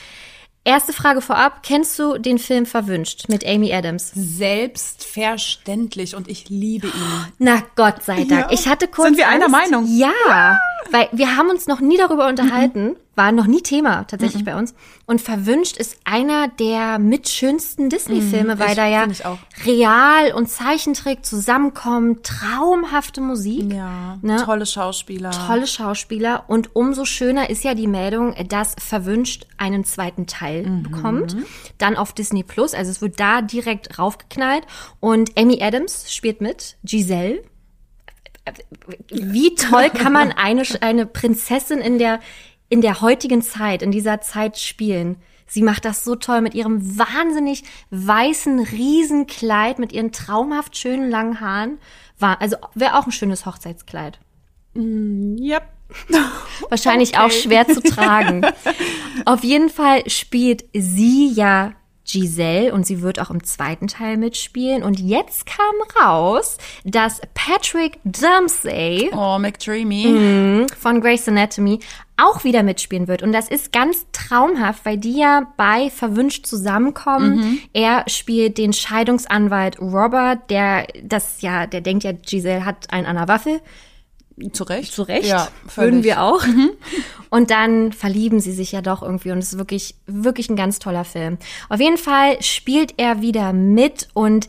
Erste Frage vorab, kennst du den Film Verwünscht mit Amy Adams? Selbstverständlich und ich liebe ihn. Na Gott sei Dank. Ja. Ich hatte kurz Sind wir einer Angst. Meinung? Ja, weil wir haben uns noch nie darüber unterhalten, war noch nie Thema tatsächlich bei uns. Und Verwünscht ist einer der mitschönsten Disney-Filme, weil Ich- da ja. Real und Zeichentrick zusammenkommen, traumhafte Musik. Ja, Ne? tolle Schauspieler. tolle Schauspieler und umso schöner ist ja die Meldung, dass Verwünscht einen zweiten Teil bekommt, dann auf Disney Plus, also es wird da direkt raufgeknallt und Amy Adams spielt mit, Giselle. Wie toll kann man eine eine Prinzessin in der in der heutigen Zeit, in dieser Zeit spielen? Sie macht das so toll mit ihrem wahnsinnig weißen Riesenkleid, mit ihren traumhaft schönen langen Haaren. War, also wäre auch ein schönes Hochzeitskleid. Yep. (laughs) (laughs) Wahrscheinlich auch schwer zu tragen. (laughs) Auf jeden Fall spielt sie ja Giselle und sie wird auch im zweiten Teil mitspielen. Und jetzt kam raus, dass Patrick Dempsey Oh, McDreamy. von Grey's Anatomy auch wieder mitspielen wird. Und das ist ganz traumhaft, weil die ja bei Verwünscht zusammenkommen. Er spielt den Scheidungsanwalt Robert, der das ja, der denkt ja, Giselle hat einen an der Waffel. Zu Recht. Zu Recht. Ja, Würden völlig. wir auch. Und dann verlieben sie sich ja doch irgendwie und es ist wirklich, wirklich ein ganz toller Film. Auf jeden Fall spielt er wieder mit und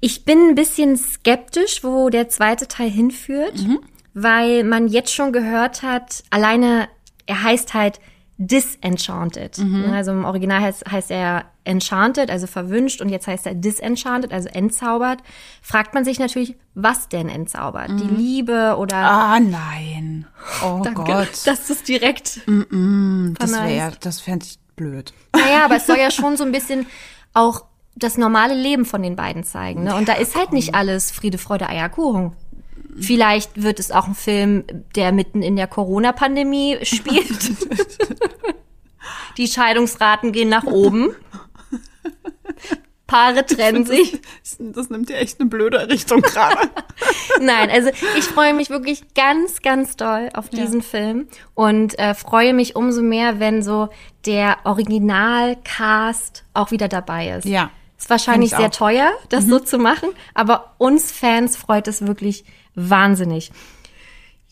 ich bin ein bisschen skeptisch, wo der zweite Teil hinführt, weil man jetzt schon gehört hat, alleine, er heißt halt Disenchanted. Also im Original heißt, heißt er Enchanted, also verwünscht, und jetzt heißt er Disenchanted, also entzaubert. Fragt man sich natürlich, was denn entzaubert? Die Liebe oder Ah, nein. Oh Gott. das ist direkt. das wäre, das fände ich blöd. Naja, aber es soll ja (laughs) schon so ein bisschen auch das normale Leben von den beiden zeigen. Ne? Und da ist halt nicht alles Friede, Freude, Eierkuchen. Vielleicht wird es auch ein Film, der mitten in der Corona-Pandemie spielt. (laughs) Die Scheidungsraten gehen nach oben. Paare trennen sich. Das nimmt ja echt eine blöde Richtung gerade. (laughs) Nein, also ich freue mich wirklich ganz, ganz doll auf diesen Film und äh, freue mich umso mehr, wenn so der Originalcast auch wieder dabei ist. Ja. Ist wahrscheinlich sehr teuer, das so zu machen, aber uns Fans freut es wirklich wahnsinnig.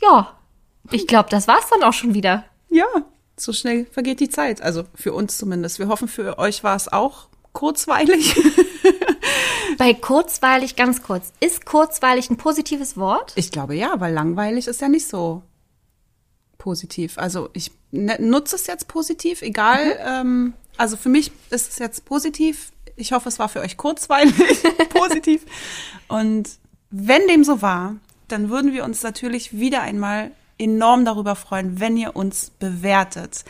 Ja, ich glaube, das war's dann auch schon wieder. ja, so schnell vergeht die Zeit. Also für uns zumindest. Wir hoffen, für euch war es auch kurzweilig. (laughs) Bei kurzweilig, ganz kurz. Ist kurzweilig ein positives Wort? Ich glaube ja, weil langweilig ist ja nicht so positiv. Also ich ne- nutze es jetzt positiv, egal. Ähm, also für mich ist es jetzt positiv. Ich hoffe, es war für euch kurzweilig (laughs) positiv. Und wenn dem so war, dann würden wir uns natürlich wieder einmal enorm darüber freuen, wenn ihr uns bewertet.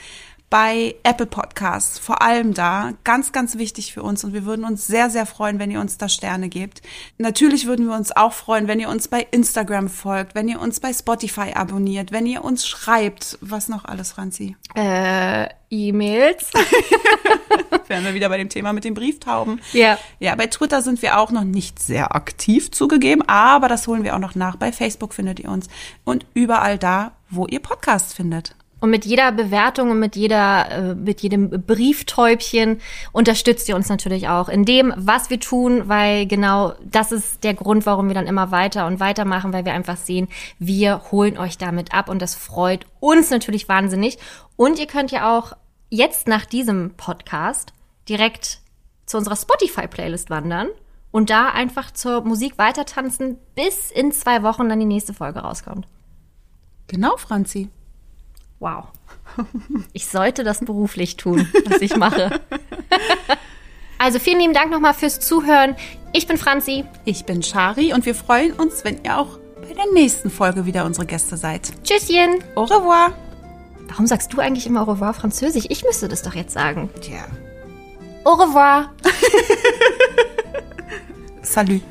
Bei Apple Podcasts, vor allem da, ganz, ganz wichtig für uns und wir würden uns sehr, sehr freuen, wenn ihr uns da Sterne gebt. Natürlich würden wir uns auch freuen, wenn ihr uns bei Instagram folgt, wenn ihr uns bei Spotify abonniert, wenn ihr uns schreibt, was noch alles, Franzi. Äh, E-Mails. (laughs) Wären wir wieder bei dem Thema mit den Brieftauben. Ja. Ja, bei Twitter sind wir auch noch nicht sehr aktiv zugegeben, aber das holen wir auch noch nach. Bei Facebook findet ihr uns und überall da, wo ihr Podcasts findet. Und mit jeder Bewertung und mit jeder, äh, mit jedem Brieftäubchen unterstützt ihr uns natürlich auch in dem, was wir tun, weil genau das ist der Grund, warum wir dann immer weiter und weiter machen, weil wir einfach sehen, wir holen euch damit ab und das freut uns natürlich wahnsinnig. Und ihr könnt ja auch jetzt nach diesem Podcast direkt zu unserer Spotify-Playlist wandern und da einfach zur Musik weiter tanzen, bis in zwei Wochen dann die nächste Folge rauskommt. Genau, Franzi. Wow. (laughs) Ich sollte das beruflich tun, was ich mache. (laughs) Also vielen lieben Dank nochmal fürs Zuhören. Ich bin Franzi. Ich bin Shari und wir freuen uns, wenn ihr auch bei der nächsten Folge wieder unsere Gäste seid. Tschüsschen. Au revoir. Warum sagst du eigentlich immer au revoir französisch? Ich müsste das doch jetzt sagen. Tja. Au revoir. (laughs) Salut.